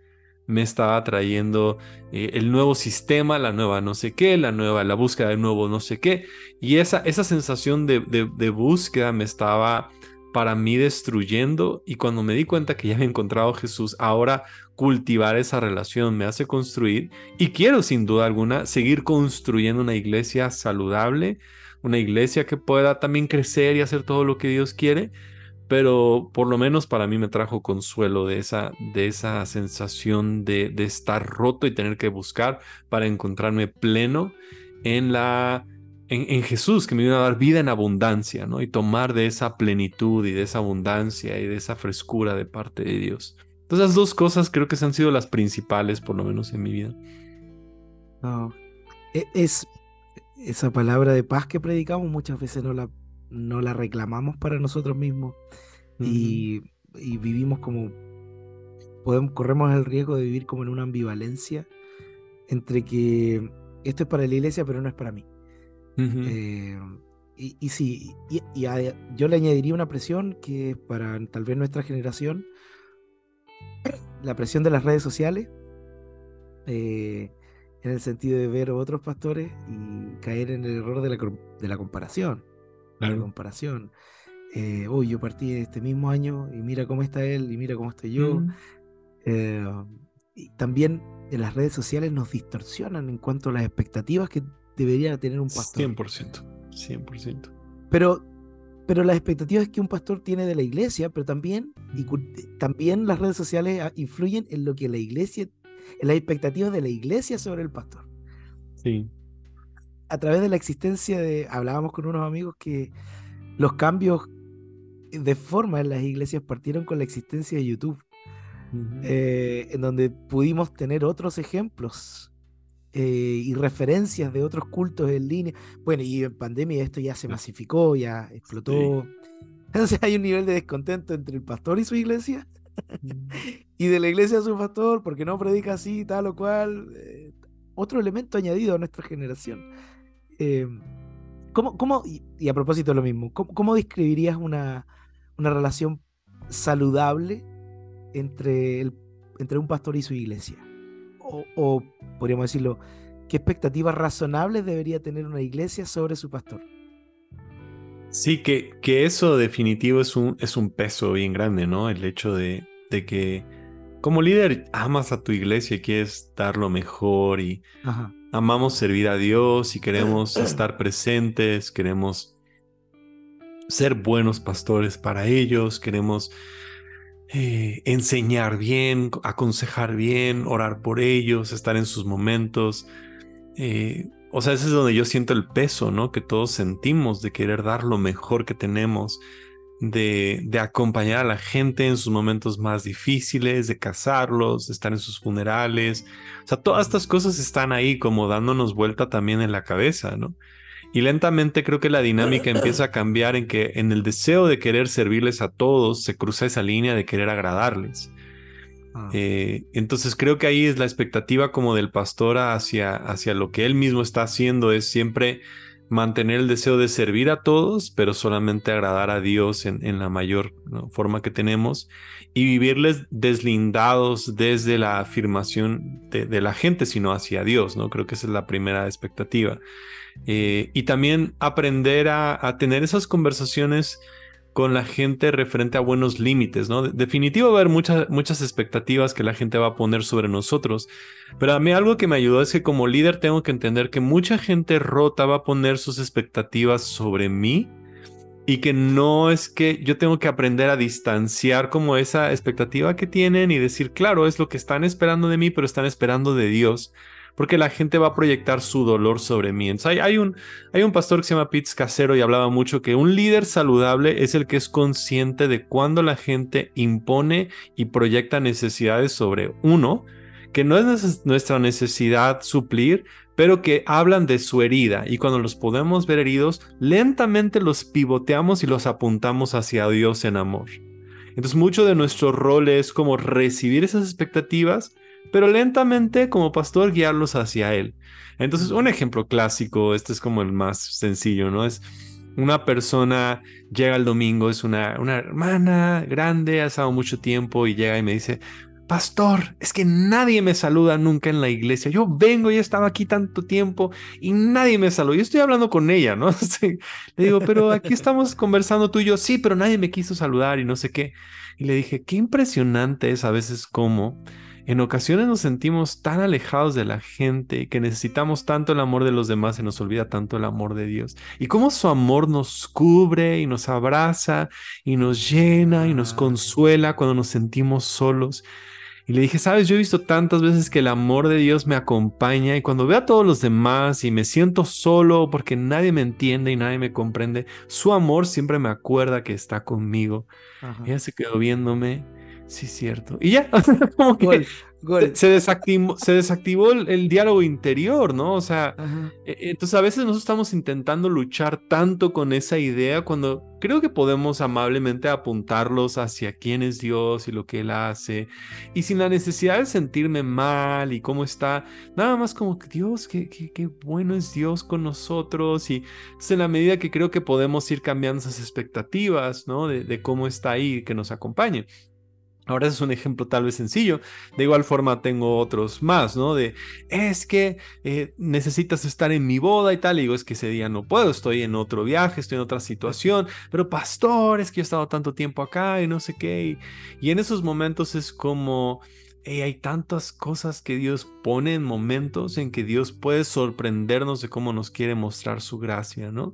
Me estaba trayendo eh, el nuevo sistema, la nueva no sé qué, la nueva, la búsqueda del nuevo no sé qué. Y esa, esa sensación de, de búsqueda me estaba para mí destruyendo y cuando me di cuenta que ya había encontrado a Jesús, ahora cultivar esa relación me hace construir y quiero sin duda alguna seguir construyendo una iglesia saludable, una iglesia que pueda también crecer y hacer todo lo que Dios quiere, pero por lo menos para mí me trajo consuelo de esa, de esa sensación de, de estar roto y tener que buscar para encontrarme pleno en la en, Jesús, que me vino a dar vida en abundancia, ¿no? Y tomar de esa plenitud y de esa abundancia y de esa frescura de parte de Dios. Entonces, esas dos cosas creo que han sido las principales, por lo menos en mi vida. E, es esa palabra de paz que predicamos, muchas veces no la, no la reclamamos para nosotros mismos y, vivimos como, podemos, corremos el riesgo de vivir como en una ambivalencia entre que esto es para la iglesia, pero no es para mí. Eh, y, y, sí, y, yo le añadiría una presión que para tal vez nuestra generación, la presión de las redes sociales, eh, en el sentido de ver a otros pastores y caer en el error de la, de la comparación. La comparación. Eh, yo partí este mismo año y mira cómo está él y mira cómo estoy yo. y también en las redes sociales nos distorsionan en cuanto a las expectativas que debería tener un pastor. 100%, 100%. Pero, pero las expectativas que un pastor tiene de la iglesia, pero también, y, también las redes sociales ah, influyen en lo que la iglesia, en las expectativas de la iglesia sobre el pastor. Sí. A través de la existencia de, hablábamos con unos amigos que los cambios de forma en las iglesias partieron con la existencia de YouTube, eh, en donde pudimos tener otros ejemplos eh, y referencias de otros cultos en línea. Bueno, y en pandemia esto ya se masificó, ya explotó. Entonces hay un nivel de descontento entre el pastor y su iglesia mm. y de la iglesia a su pastor porque no predica así, tal o cual. Eh, otro elemento añadido a nuestra generación. Eh, ¿cómo, cómo, y, a propósito de lo mismo, ¿cómo, describirías una, una, relación saludable entre, el, entre un pastor y su iglesia? O, podríamos decirlo, qué expectativas razonables debería tener una iglesia sobre su pastor. Sí, que, que eso definitivo es un, es un peso bien grande, ¿no? El hecho de, de que como líder amas a tu iglesia y quieres dar lo mejor y amamos servir a Dios y queremos estar presentes, queremos ser buenos pastores para ellos, queremos eh, enseñar bien, aconsejar bien, orar por ellos, estar en sus momentos. Eh, o sea, ese es donde yo siento el peso, ¿no? Que todos sentimos de querer dar lo mejor que tenemos, de, de acompañar a la gente en sus momentos más difíciles, de casarlos, de estar en sus funerales. O sea, todas estas cosas están ahí como dándonos vuelta también en la cabeza, ¿no? Y lentamente creo que la dinámica empieza a cambiar en que en el deseo de querer servirles a todos se cruza esa línea de querer agradarles. Ah. Eh, entonces creo que ahí es la expectativa como del pastor hacia, hacia lo que él mismo está haciendo, es siempre mantener el deseo de servir a todos, pero solamente agradar a Dios en, la mayor forma que tenemos y vivirles deslindados desde la afirmación de, la gente, sino hacia Dios, ¿no? Creo que esa es la primera expectativa. Eh, y también aprender a, tener esas conversaciones con la gente referente a buenos límites, ¿no? definitivo va a haber muchas, muchas expectativas que la gente va a poner sobre nosotros, pero a mí algo que me ayudó es que como líder tengo que entender que mucha gente rota va a poner sus expectativas sobre mí y que no es que yo tengo que aprender a distanciar como esa expectativa que tienen y decir, claro, es lo que están esperando de mí, pero están esperando de Dios porque la gente va a proyectar su dolor sobre mí. Hay, un, hay un pastor que se llama Pitts Casero y hablaba mucho que un líder saludable es el que es consciente de cuando la gente impone y proyecta necesidades sobre uno, que no es nuestra necesidad suplir, pero que hablan de su herida y cuando los podemos ver heridos, lentamente los pivoteamos y los apuntamos hacia Dios en amor. Entonces mucho de nuestro rol es como recibir esas expectativas, pero lentamente como pastor guiarlos hacia Él. Entonces, un ejemplo clásico, este es como el más sencillo, ¿no? Es una persona llega el domingo, es una, una hermana grande, ha estado mucho tiempo y llega y me dice, Pastor, es que nadie me saluda nunca en la iglesia. Yo vengo y he estado aquí tanto tiempo y nadie me saluda. Yo estoy hablando con ella, ¿no? Le digo, pero aquí estamos conversando tú y yo. Sí, pero nadie me quiso saludar y no sé qué. Y le dije, qué impresionante es a veces cómo en ocasiones nos sentimos tan alejados de la gente que necesitamos tanto el amor de los demás y nos olvida tanto el amor de Dios. Y cómo su amor nos cubre y nos abraza y nos llena y nos consuela cuando nos sentimos solos. Y le dije, sabes, yo he visto tantas veces que el amor de Dios me acompaña y cuando veo a todos los demás y me siento solo porque nadie me entiende y nadie me comprende, su amor siempre me acuerda que está conmigo. Ella se quedó viéndome Sí, cierto. Y ya, como que Se, desactivó, se desactivó el, diálogo interior, ¿no? O sea, e, entonces a veces nosotros estamos intentando luchar tanto con esa idea cuando creo que podemos amablemente apuntarlos hacia quién es Dios y lo que Él hace, y sin la necesidad de sentirme mal y cómo está, nada más como que Dios, qué, qué, bueno es Dios con nosotros, y entonces en la medida que creo que podemos ir cambiando esas expectativas, ¿no? De, de cómo está ahí, que nos acompañe. Ahora ese es un ejemplo tal vez sencillo. De igual forma tengo otros más, ¿no? De, es que eh, necesitas estar en mi boda y tal. Y digo, es que ese día no puedo, estoy en otro viaje, estoy en otra situación. Pero pastor, es que yo he estado tanto tiempo acá y no sé qué. Y, en esos momentos es como, hay tantas cosas que Dios pone en momentos en que Dios puede sorprendernos de cómo nos quiere mostrar su gracia, ¿no?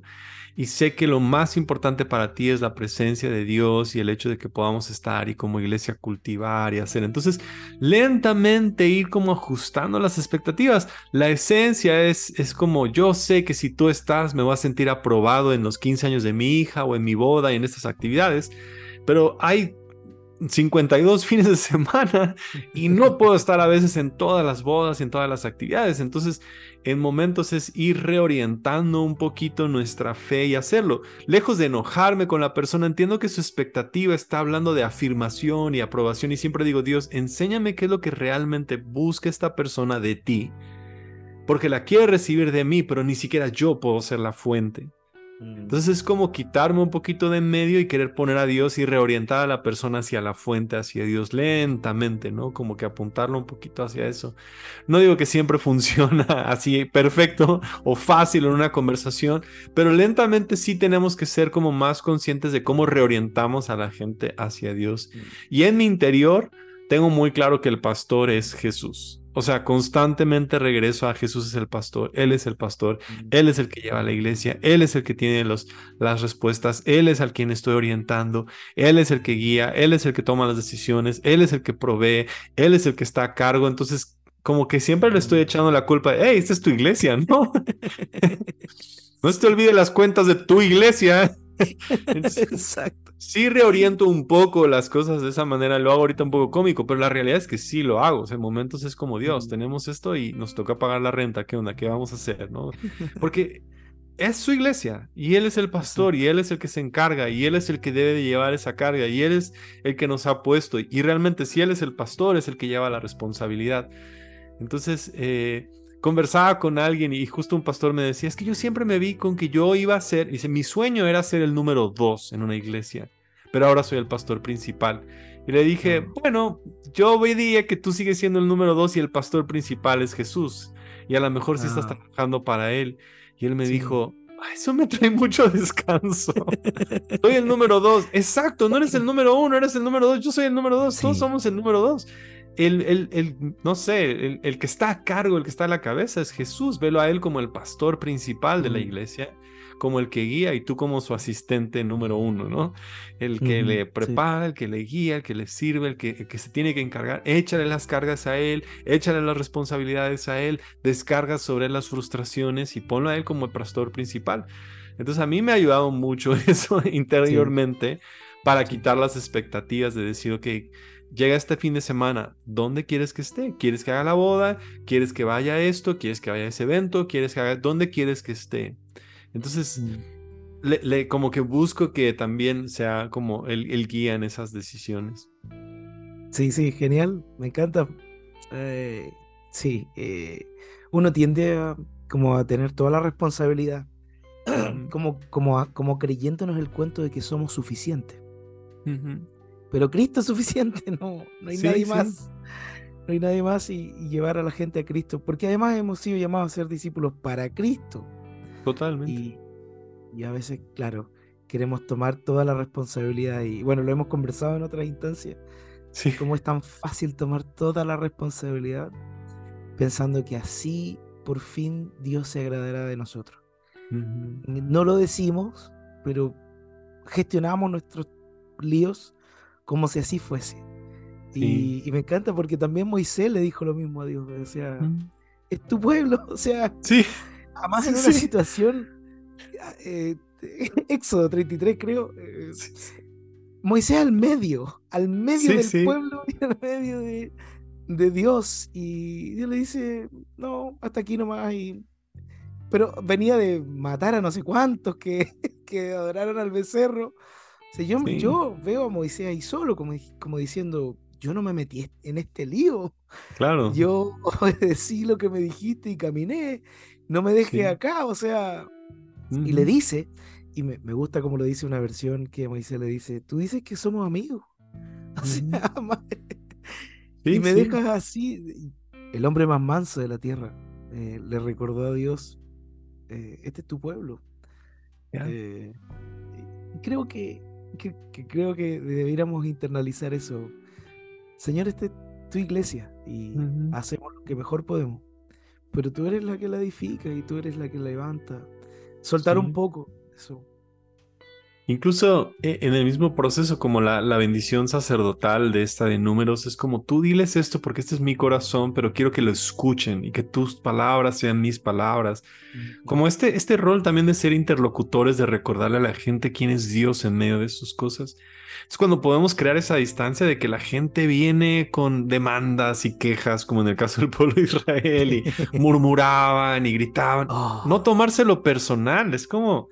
Y sé que lo más importante para ti es la presencia de Dios y el hecho de que podamos estar y como iglesia cultivar y hacer. Entonces, lentamente ir como ajustando las expectativas. La esencia es, es como yo sé que si tú estás, me voy a sentir aprobado en los 15 años de mi hija o en mi boda y en estas actividades. Pero hay 52 fines de semana y no puedo estar a veces en todas las bodas y en todas las actividades. Entonces, en momentos es ir reorientando un poquito nuestra fe y hacerlo. Lejos de enojarme con la persona, entiendo que su expectativa está hablando de afirmación y aprobación y siempre digo, Dios, enséñame qué es lo que realmente busca esta persona de ti. Porque la quiere recibir de mí, pero ni siquiera yo puedo ser la fuente. Mm. Entonces es como quitarme un poquito de en medio y querer poner a Dios y reorientar a la persona hacia la fuente, hacia Dios lentamente, ¿no? Como que apuntarlo un poquito hacia eso. No digo que siempre funciona así perfecto o fácil en una conversación, pero lentamente sí tenemos que ser como más conscientes de cómo reorientamos a la gente hacia Dios. Mm. Y en mi interior tengo muy claro que el pastor es Jesús. O sea, constantemente regreso a Jesús es el pastor, Él es el pastor, Él es el que lleva a la iglesia, Él es el que tiene los, las respuestas, Él es al quien estoy orientando, Él es el que guía, Él es el que toma las decisiones, Él es el que provee, Él es el que está a cargo. Entonces, como que siempre le estoy echando la culpa, hey, esta es tu iglesia, ¿no? no se te olvide las cuentas de tu iglesia. Exacto sí reoriento un poco las cosas de esa manera, lo hago ahorita un poco cómico, pero la realidad es que sí lo hago, o sea, en momentos es como Dios, tenemos esto y nos toca pagar la renta, ¿qué onda? ¿Qué vamos a hacer? ¿no? Porque es su iglesia y él es el pastor y él es el que se encarga y él es el que debe de llevar esa carga y él es el que nos ha puesto y realmente si él es el pastor es el que lleva la responsabilidad. Entonces, eh, conversaba con alguien y justo un pastor me decía, es que yo siempre me vi con que yo iba a ser, dice, mi sueño era ser el número dos en una iglesia, pero ahora soy el pastor principal. Y le dije, bueno, yo veía que tú sigues siendo el número dos y el pastor principal es Jesús. Y a lo mejor si estás ah. trabajando para él. Y él me dijo, eso me trae mucho descanso. soy el número dos. Exacto, no eres el número uno, eres el número dos. Yo soy el número dos. Todos somos el número dos. El, el, el no sé, el, el, que está a cargo, el que está a la cabeza es Jesús. Velo a él como el pastor principal de la iglesia como el que guía y tú como su asistente número uno, ¿no? El que le prepara, el que le guía, el que le sirve, el que, que, se tiene que encargar. Échale las cargas a él, échale las responsabilidades a él, descarga sobre él las frustraciones y ponlo a él como el pastor principal. Entonces a mí me ha ayudado mucho eso interiormente para quitar las expectativas de decir, ok, llega este fin de semana, ¿dónde quieres que esté? ¿Quieres que haga la boda? ¿Quieres que vaya a esto? ¿Quieres que vaya a ese evento? ¿Quieres que haga? ¿Dónde quieres que esté? Entonces, mm. le, como que busco que también sea como el, guía en esas decisiones. Sí, sí, genial, me encanta. Eh, sí, eh, uno tiende a, como a tener toda la responsabilidad, como, como, como creyéndonos el cuento de que somos suficientes. Pero Cristo es suficiente, no, no hay nadie más. No hay nadie más y, llevar a la gente a Cristo, porque además hemos sido llamados a ser discípulos para Cristo. Totalmente. Y, a veces, claro, queremos tomar toda la responsabilidad y bueno, lo hemos conversado en otras instancias. Sí. Cómo es tan fácil tomar toda la responsabilidad pensando que así por fin Dios se agradará de nosotros. No lo decimos, pero gestionamos nuestros líos como si así fuese. Y, me encanta porque también Moisés le dijo lo mismo a Dios. O sea, mm. es tu pueblo. O sea, sí. Además, en una situación. Eh, Éxodo 33, creo. Eh, Moisés al medio, al medio del pueblo y al medio de, Dios. Y Dios le dice: No, hasta aquí nomás. Y... Pero venía de matar a no sé cuántos que, que adoraron al becerro. O yo, yo, veo a Moisés ahí solo, como, como diciendo: Yo no me metí en este lío. Claro. Yo obedecí lo que me dijiste y caminé. No me deje acá, o sea, y le dice, y me, gusta como lo dice una versión que Moisés le dice, tú dices que somos amigos, o sea, y me dejas así, el hombre más manso de la tierra, eh, le recordó a Dios, eh, este es tu pueblo. Eh, creo que, creo que deberíamos internalizar eso. Señor, este es tu iglesia y hacemos lo que mejor podemos pero tú eres la que la edifica y tú eres la que la levanta. Soltar un poco eso. Incluso eh, en el mismo proceso, como la, la, bendición sacerdotal de esta de números, es como tú diles esto porque este es mi corazón, pero quiero que lo escuchen y que tus palabras sean mis palabras. Como este, este rol también de ser interlocutores, de recordarle a la gente quién es Dios en medio de sus cosas. Es cuando podemos crear esa distancia de que la gente viene con demandas y quejas, como en el caso del pueblo de Israel, y murmuraban y gritaban. Oh. No tomárselo personal, es como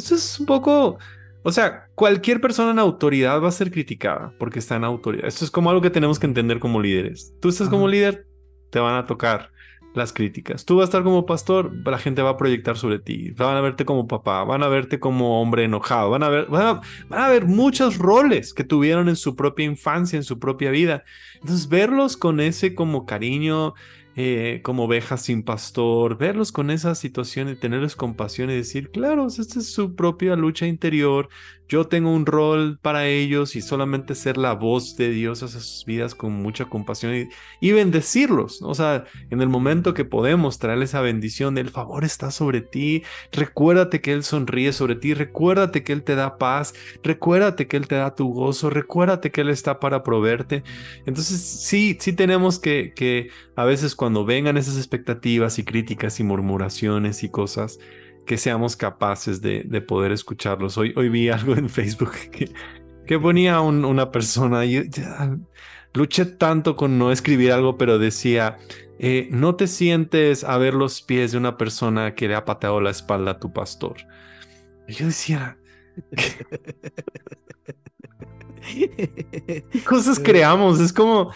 eso es un poco, o sea, cualquier persona en autoridad va a ser criticada porque está en autoridad. Esto es como algo que tenemos que entender como líderes. Tú estás como líder, te van a tocar las críticas. Tú vas a estar como pastor, la gente va a proyectar sobre ti. Van a verte como papá, van a verte como hombre enojado, van a ver, van a, ver muchos roles que tuvieron en su propia infancia, en su propia vida. Entonces, verlos con ese como cariño, eh, como ovejas sin pastor, verlos con esa situación y tenerles compasión y decir, claro, esta es su propia lucha interior, yo tengo un rol para ellos y solamente ser la voz de Dios a sus vidas con mucha compasión y, bendecirlos. O sea, en el momento que podemos traerles esa bendición, el favor está sobre ti, recuérdate que Él sonríe sobre ti, recuérdate que Él te da paz, recuérdate que Él te da tu gozo, recuérdate que Él está para proveerte. Entonces, sí, sí tenemos que, que a veces cuando vengan esas expectativas y críticas y murmuraciones y cosas, que seamos capaces de, poder escucharlos. Hoy, hoy vi algo en Facebook que, que ponía una persona y luché tanto con no escribir algo, pero decía, eh, no te sientes a ver los pies de una persona que le ha pateado la espalda a tu pastor. Y yo decía, ¿qué cosas creamos? Es como,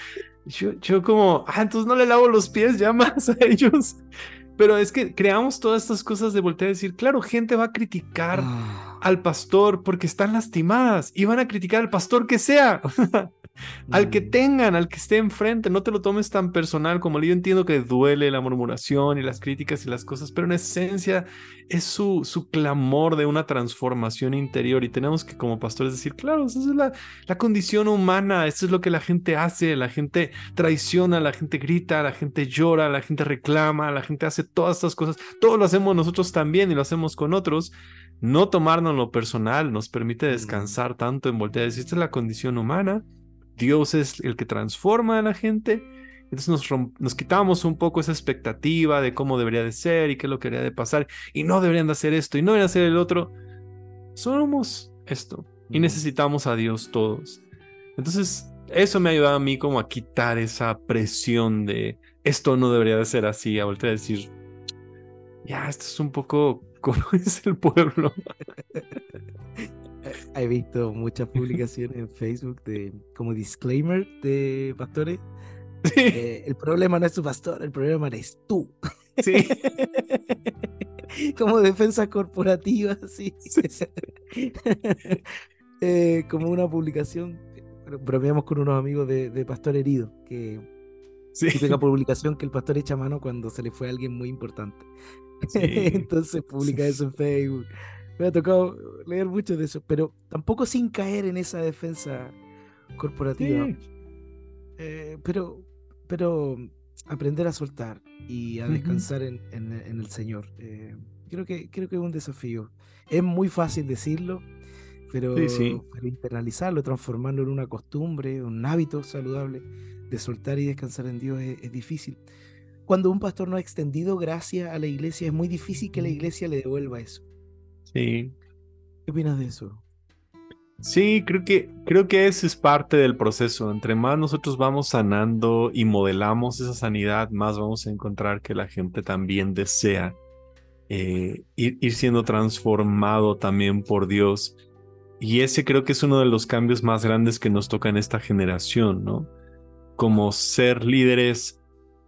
yo, yo como, ah, entonces no le lavo los pies ya más a ellos. Pero es que creamos todas estas cosas de voltear a decir, claro, gente va a criticar ah. Al pastor porque están lastimadas y van a criticar al pastor que sea. al que mm. tengan, al que esté enfrente, no te lo tomes tan personal como yo entiendo que duele la murmuración y las críticas y las cosas, pero en esencia es su, su clamor de una transformación interior y tenemos que como pastores decir, claro, esa es la, la condición humana, eso es lo que la gente hace, la gente traiciona, la gente grita, la gente llora, la gente reclama, la gente hace todas estas cosas, todo lo hacemos nosotros también y lo hacemos con otros. No tomarnos lo personal nos permite mm. descansar tanto en voltear a decir, esta es la condición humana Dios es el que transforma a la gente. Entonces nos, nos quitamos un poco esa expectativa de cómo debería de ser y qué es lo que debería de pasar. Y no deberían de hacer esto y no deberían hacer el otro. Somos esto y necesitamos a Dios todos. Entonces eso me ha ayudado a mí como a quitar esa presión de esto no debería de ser así, a volver a decir, ya, esto es un poco como es el pueblo. He visto muchas publicaciones en Facebook de como disclaimer de pastores. Eh, el problema no es tu pastor, el problema eres tú. Sí. como defensa corporativa, sí. Eh, como una publicación, bromeamos con unos amigos de, Pastor Herido, que sí. típica publicación que el pastor echa mano cuando se le fue a alguien muy importante. Entonces publica eso en Facebook me ha tocado leer mucho de eso, pero tampoco sin caer en esa defensa corporativa. Eh, pero, pero aprender a soltar y a descansar en, el Señor. Eh, creo, que, creo que es un desafío. Es muy fácil decirlo, pero, internalizarlo, transformarlo en una costumbre, un hábito saludable de soltar y descansar en Dios es, es difícil. Cuando un pastor no ha extendido gracia a la iglesia, es muy difícil que la iglesia le devuelva eso. Sí. ¿Qué opinas de eso? Sí, creo que, creo que ese es parte del proceso. Entre más nosotros vamos sanando y modelamos esa sanidad, más vamos a encontrar que la gente también desea eh, ir, ir, siendo transformado también por Dios. Y ese creo que es uno de los cambios más grandes que nos toca en esta generación, ¿no? Como ser líderes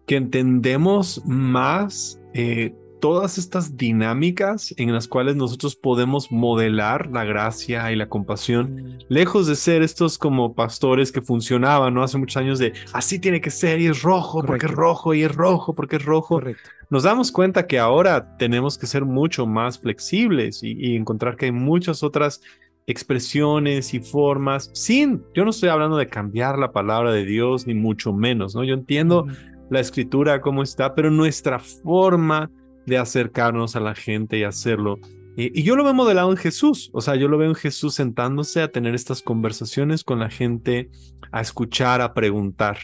que entendemos más eh, todas estas dinámicas en las cuales nosotros podemos modelar la gracia y la compasión, lejos de ser estos como pastores que funcionaban, ¿no? Hace muchos años de así tiene que ser y es rojo porque es rojo y es rojo porque es rojo. Nos damos cuenta que ahora tenemos que ser mucho más flexibles y, encontrar que hay muchas otras expresiones y formas sin, yo no estoy hablando de cambiar la palabra de Dios ni mucho menos, ¿no? Yo entiendo la escritura cómo está, pero nuestra forma de acercarnos a la gente y hacerlo. Y, yo lo veo modelado en Jesús, o sea, yo lo veo en Jesús sentándose a tener estas conversaciones con la gente, a escuchar, a preguntar,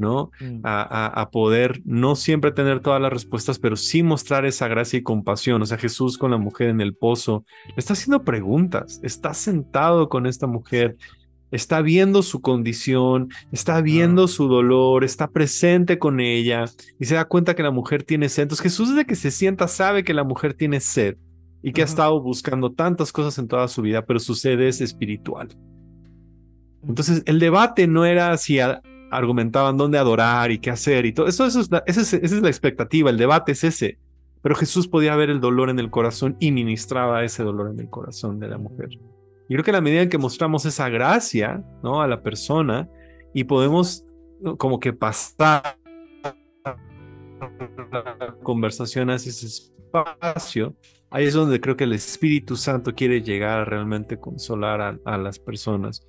¿no? Mm. A, a, poder no siempre tener todas las respuestas, pero sí mostrar esa gracia y compasión. O sea, Jesús con la mujer en el pozo, está haciendo preguntas, está sentado con esta mujer está viendo su condición, está viendo su dolor, está presente con ella y se da cuenta que la mujer tiene sed. Entonces Jesús desde que se sienta sabe que la mujer tiene sed y que ha estado buscando tantas cosas en toda su vida, pero su sed es espiritual. Entonces el debate no era si argumentaban dónde adorar y qué hacer y todo. Eso, eso es esa, es, la expectativa, el debate es ese. Pero Jesús podía ver el dolor en el corazón y ministraba ese dolor en el corazón de la mujer. Y creo que a la medida en que mostramos esa gracia, ¿no? A la persona y podemos como que pasar la conversación hacia ese espacio, ahí es donde creo que el Espíritu Santo quiere llegar a realmente consolar a, las personas.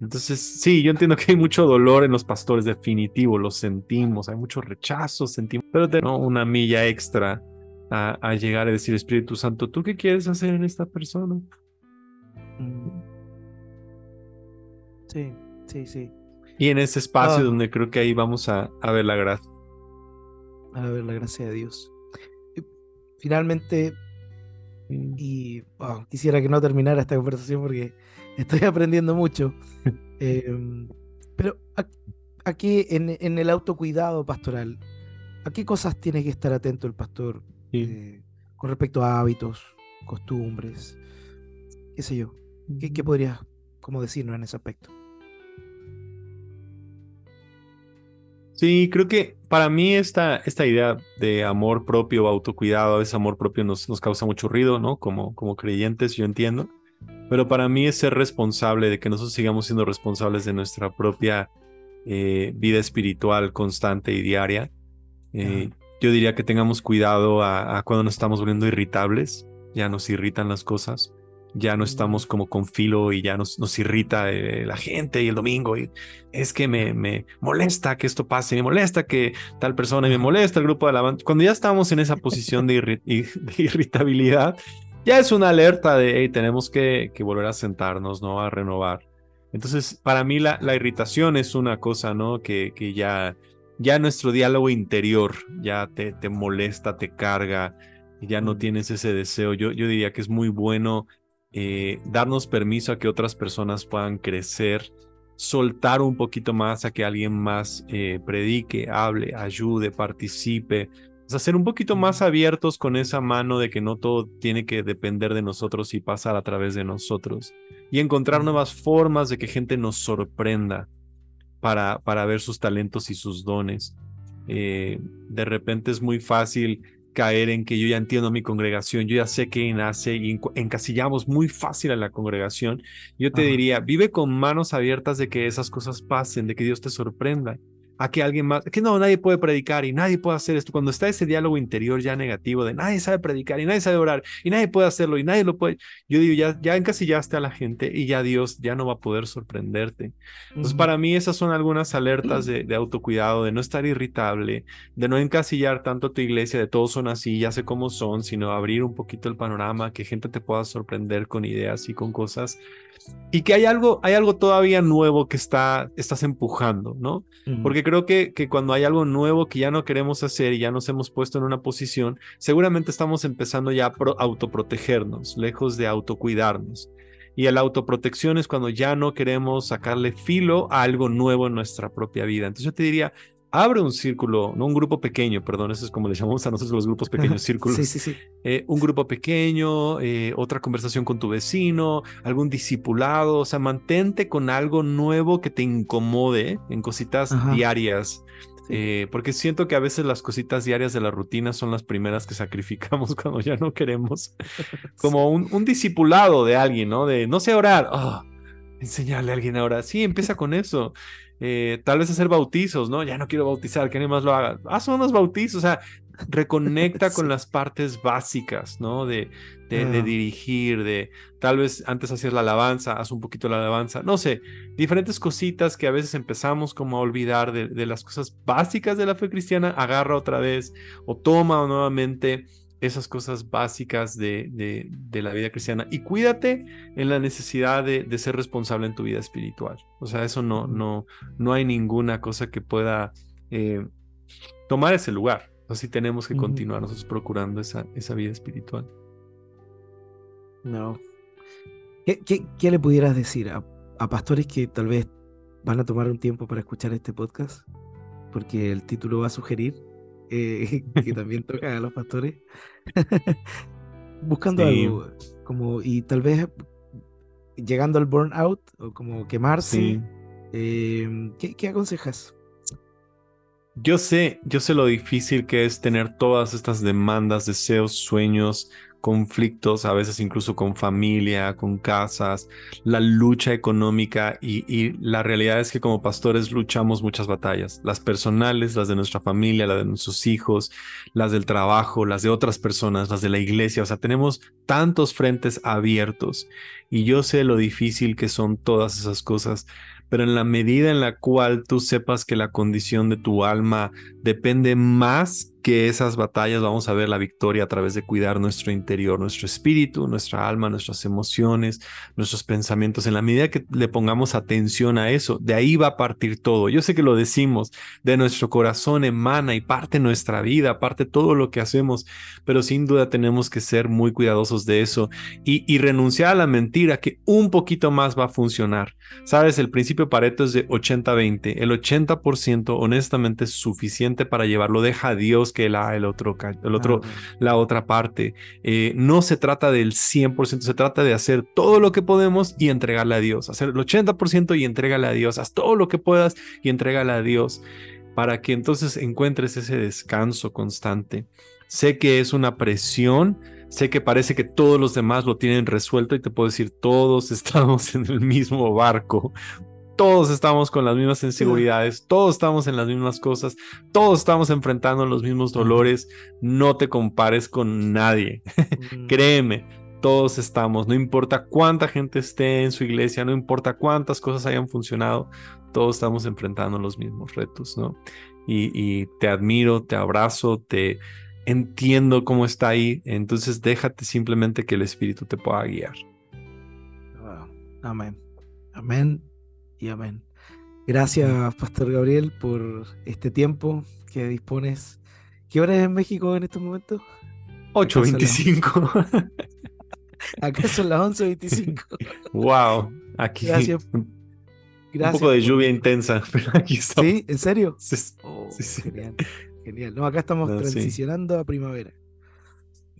Entonces, sí, yo entiendo que hay mucho dolor en los pastores, definitivo, lo sentimos, hay mucho rechazo, sentimos, pero tenemos una milla extra a, a llegar a decir, Espíritu Santo, ¿tú qué quieres hacer en esta persona? Mm. Sí, sí, sí. Y en ese espacio ah. donde creo que ahí vamos a, ver la gracia. A ver la gracia de Dios. finalmente, y quisiera que no terminara esta conversación porque estoy aprendiendo mucho. Em, pero aquí en, en, el autocuidado pastoral, ¿a qué cosas tiene que estar atento el pastor eh, con respecto a hábitos, costumbres, qué sé yo? ¿Qué, qué podrías como decirnos en ese aspecto? Sí, creo que para mí esta, esta idea de amor propio, autocuidado, a veces amor propio nos, nos causa mucho ruido, ¿no? Como, como creyentes, yo entiendo. Pero para mí es ser responsable de que nosotros sigamos siendo responsables de nuestra propia eh, vida espiritual constante y diaria. Eh, yo diría que tengamos cuidado a, a, cuando nos estamos volviendo irritables, ya nos irritan las cosas ya no estamos como con filo y ya nos, nos irrita eh, la gente y el domingo. Y es que me, me molesta que esto pase, me molesta que tal persona y me molesta el grupo de alabanza. Cuando ya estamos en esa posición de, irritabilidad, ya es una alerta de, hey, tenemos que, que, volver a sentarnos, ¿no? A renovar. Entonces, para mí la, la irritación es una cosa, ¿no? Que, que ya, ya nuestro diálogo interior ya te, te molesta, te carga, ya no tienes ese deseo. Yo, yo diría que es muy bueno eh, darnos permiso a que otras personas puedan crecer, soltar un poquito más a que alguien más eh, predique, hable, ayude, participe, o sea, ser un poquito más abiertos con esa mano de que no todo tiene que depender de nosotros y pasar a través de nosotros. Y encontrar nuevas formas de que gente nos sorprenda para, para ver sus talentos y sus dones. Eh, de repente es muy fácil caer en que yo ya entiendo a mi congregación, yo ya sé que nace y encasillamos muy fácil a la congregación. Yo te diría, vive con manos abiertas de que esas cosas pasen, de que Dios te sorprenda a que alguien más, que no, nadie puede predicar y nadie puede hacer esto. Cuando está ese diálogo interior ya negativo de nadie sabe predicar y nadie sabe orar y nadie puede hacerlo y nadie lo puede, yo digo, ya, ya encasillaste a la gente y ya Dios ya no va a poder sorprenderte. Entonces, para mí esas son algunas alertas de, de, autocuidado, de no estar irritable, de no encasillar tanto a tu iglesia, de todos son así, ya sé cómo son, sino abrir un poquito el panorama, que gente te pueda sorprender con ideas y con cosas y que hay algo, hay algo todavía nuevo que está, estás empujando, ¿no? Porque creo que, que cuando hay algo nuevo que ya no queremos hacer y ya nos hemos puesto en una posición, seguramente estamos empezando ya a autoprotegernos, lejos de autocuidarnos. Y la autoprotección es cuando ya no queremos sacarle filo a algo nuevo en nuestra propia vida. Entonces yo te diría, abre un círculo, no un grupo pequeño, perdón, eso es como le llamamos a nosotros los grupos pequeños, círculos. Sí, sí, sí. Eh, un grupo pequeño, eh, otra conversación con tu vecino, algún discipulado, o sea, mantente con algo nuevo que te incomode en cositas diarias. Eh, porque siento que a veces las cositas diarias de la rutina son las primeras que sacrificamos cuando ya no queremos. Como un, un discipulado de alguien, ¿no? De no sé orar. Oh, enseñarle a alguien a orar. Sí, empieza con eso. Eh, tal vez hacer bautizos, ¿no? Ya no quiero bautizar, que alguien más lo haga. Haz unos bautizos, o sea, reconecta con las partes básicas, ¿no? De, de, ah. dirigir, de tal vez antes hacer la alabanza, haz un poquito la alabanza, no sé, diferentes cositas que a veces empezamos como a olvidar de, de las cosas básicas de la fe cristiana, agarra otra vez o toma nuevamente esas cosas básicas de, de, la vida cristiana y cuídate en la necesidad de, ser responsable en tu vida espiritual. O sea, eso no, no, no hay ninguna cosa que pueda eh, tomar ese lugar. Así tenemos que continuar nosotros procurando esa, esa vida espiritual. No. ¿Qué, qué, le pudieras decir a, a pastores que tal vez van a tomar un tiempo para escuchar este podcast? Porque el título va a sugerir eh, que también toca a los pastores, buscando algo como y tal vez llegando al burnout o como quemarse. Em, ¿qué, ¿Qué aconsejas? Yo sé, yo sé lo difícil que es tener todas estas demandas, deseos, sueños, conflictos, a veces incluso con familia, con casas, la lucha económica y, la realidad es que como pastores luchamos muchas batallas, las personales, las de nuestra familia, las de nuestros hijos, las del trabajo, las de otras personas, las de la iglesia, o sea, tenemos tantos frentes abiertos y yo sé lo difícil que son todas esas cosas, pero en la medida en la cual tú sepas que la condición de tu alma depende más que esas batallas vamos a ver la victoria a través de cuidar nuestro interior, nuestro espíritu, nuestra alma, nuestras emociones, nuestros pensamientos. En la medida que le pongamos atención a eso, de ahí va a partir todo. Yo sé que lo decimos, de nuestro corazón emana y parte nuestra vida, parte todo lo que hacemos, pero sin duda tenemos que ser muy cuidadosos de eso y, y renunciar a la mentira que un poquito más va a funcionar. Sabes, el principio Pareto es de 80-20. El 80% honestamente es suficiente para llevarlo. Deja a Dios que haga el otro, el otro, la otra parte. Eh, no se trata del 100%, se trata de hacer todo lo que podemos y entregarle a Dios. Hacer el 80% y entregale a Dios. Haz todo lo que puedas y entregale a Dios para que entonces encuentres ese descanso constante. Sé que es una presión, sé que parece que todos los demás lo tienen resuelto y te puedo decir, todos estamos en el mismo barco, todos estamos con las mismas inseguridades, todos estamos en las mismas cosas, todos estamos enfrentando los mismos dolores, no te compares con nadie, créeme, todos estamos, no importa cuánta gente esté en su iglesia, no importa cuántas cosas hayan funcionado, todos estamos enfrentando los mismos retos, ¿no? Y, y te admiro, te abrazo, te entiendo cómo está ahí, entonces déjate simplemente que el Espíritu te pueda guiar. Amén. Amén y amén. Gracias, Pastor Gabriel, por este tiempo que dispones. ¿Qué hora es en México en estos momentos? 8.25. Acá son las 11.25. wow, aquí. Gracias. Un poco de lluvia intensa, pero aquí estamos. ¿Sí? ¿En serio? Sí, oh, sí, Genial, genial. No, acá estamos transicionando a primavera.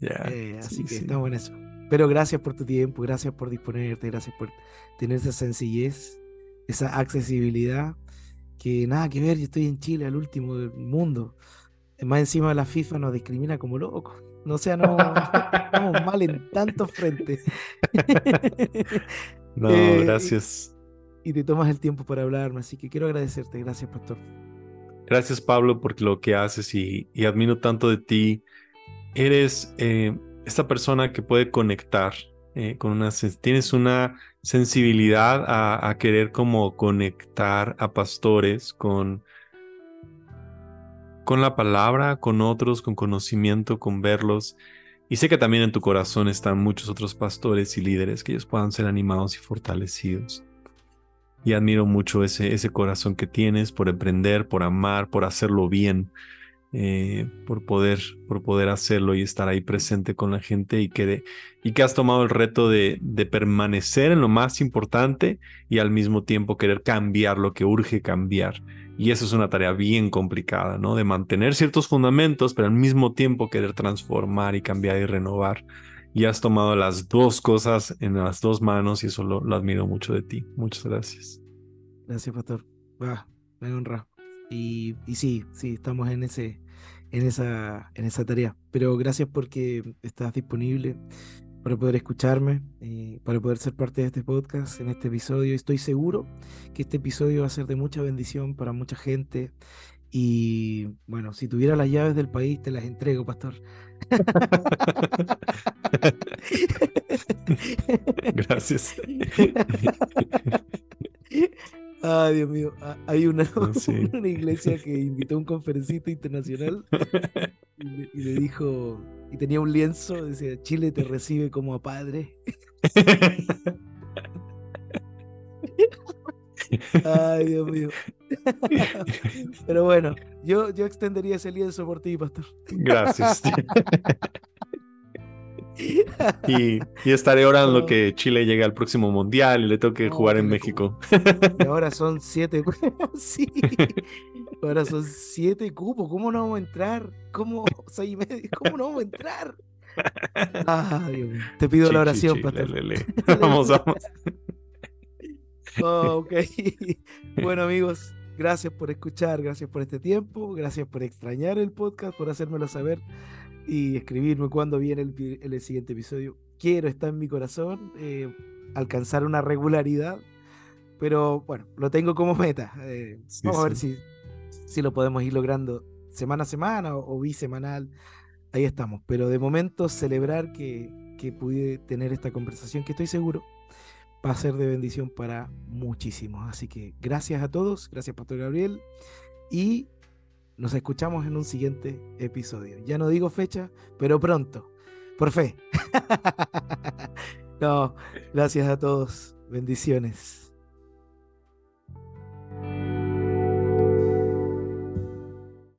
Eh, así que estamos en eso. Pero gracias por tu tiempo, gracias por disponerte, gracias por tener esa sencillez esa accesibilidad que nada que ver, yo estoy en Chile, al último del mundo. Más encima la FIFA nos discrimina como locos. No sea, no estamos mal en tantos frentes. no, eh, gracias. Y, te tomas el tiempo para hablarme, así que quiero agradecerte. Gracias, pastor. Gracias, Pablo, por lo que haces y, admiro tanto de ti. Eres eh, esta persona que puede conectar eh, con una, tienes una sensibilidad a, querer como conectar a pastores con, con la palabra, con otros, con conocimiento, con verlos. Y sé que también en tu corazón están muchos otros pastores y líderes que ellos puedan ser animados y fortalecidos. Y admiro mucho ese, ese corazón que tienes por emprender, por amar, por hacerlo bien. Eh, por, poder, por poder hacerlo y estar ahí presente con la gente y que, y que has tomado el reto de, de, permanecer en lo más importante y al mismo tiempo querer cambiar lo que urge cambiar. Y eso es una tarea bien complicada, ¿no? De mantener ciertos fundamentos, pero al mismo tiempo querer transformar y cambiar y renovar. Y has tomado las dos cosas en las dos manos y eso lo, admiro mucho de ti. Muchas gracias. Gracias, Pastor. me honra. Y, y sí, sí, estamos en ese, en esa, en esa tarea. Pero gracias porque estás disponible para poder escucharme, eh, para poder ser parte de este podcast, en este episodio. Estoy seguro que este episodio va a ser de mucha bendición para mucha gente. Y bueno, si tuviera las llaves del país, te las entrego, pastor. Gracias. Ay, Dios mío. Ah, hay una, una iglesia que invitó a un conferencista internacional y le, dijo, y tenía un lienzo, decía, Chile te recibe como a padre. Ay, Dios mío. Pero bueno, yo, yo extendería ese lienzo por ti, pastor. Gracias. Y, estaré orando que Chile llegue al próximo mundial y le toque jugar en México. Y ahora son siete. sí. Ahora son siete cupos. ¿Cómo no vamos a entrar? ¿Cómo? Seis y medio. ¿Cómo no vamos a entrar? Te pido la oración, pastor. Vamos, vamos. Oh, ok. Bueno, amigos, gracias por escuchar, gracias por este tiempo, gracias por extrañar el podcast, por hacérmelo saber y escribirme cuando viene el, siguiente episodio. Quiero, está en mi corazón, eh, alcanzar una regularidad, pero bueno, lo tengo como meta. Eh, vamos a ver si, si lo podemos ir logrando semana a semana o, bisemanal. Ahí estamos, pero de momento celebrar que, que pude tener esta conversación que estoy seguro va a ser de bendición para muchísimos. Así que gracias a todos, gracias Pastor Gabriel y nos escuchamos en un siguiente episodio. Ya no digo fecha, pero pronto. Por fe. no, gracias a todos. Bendiciones.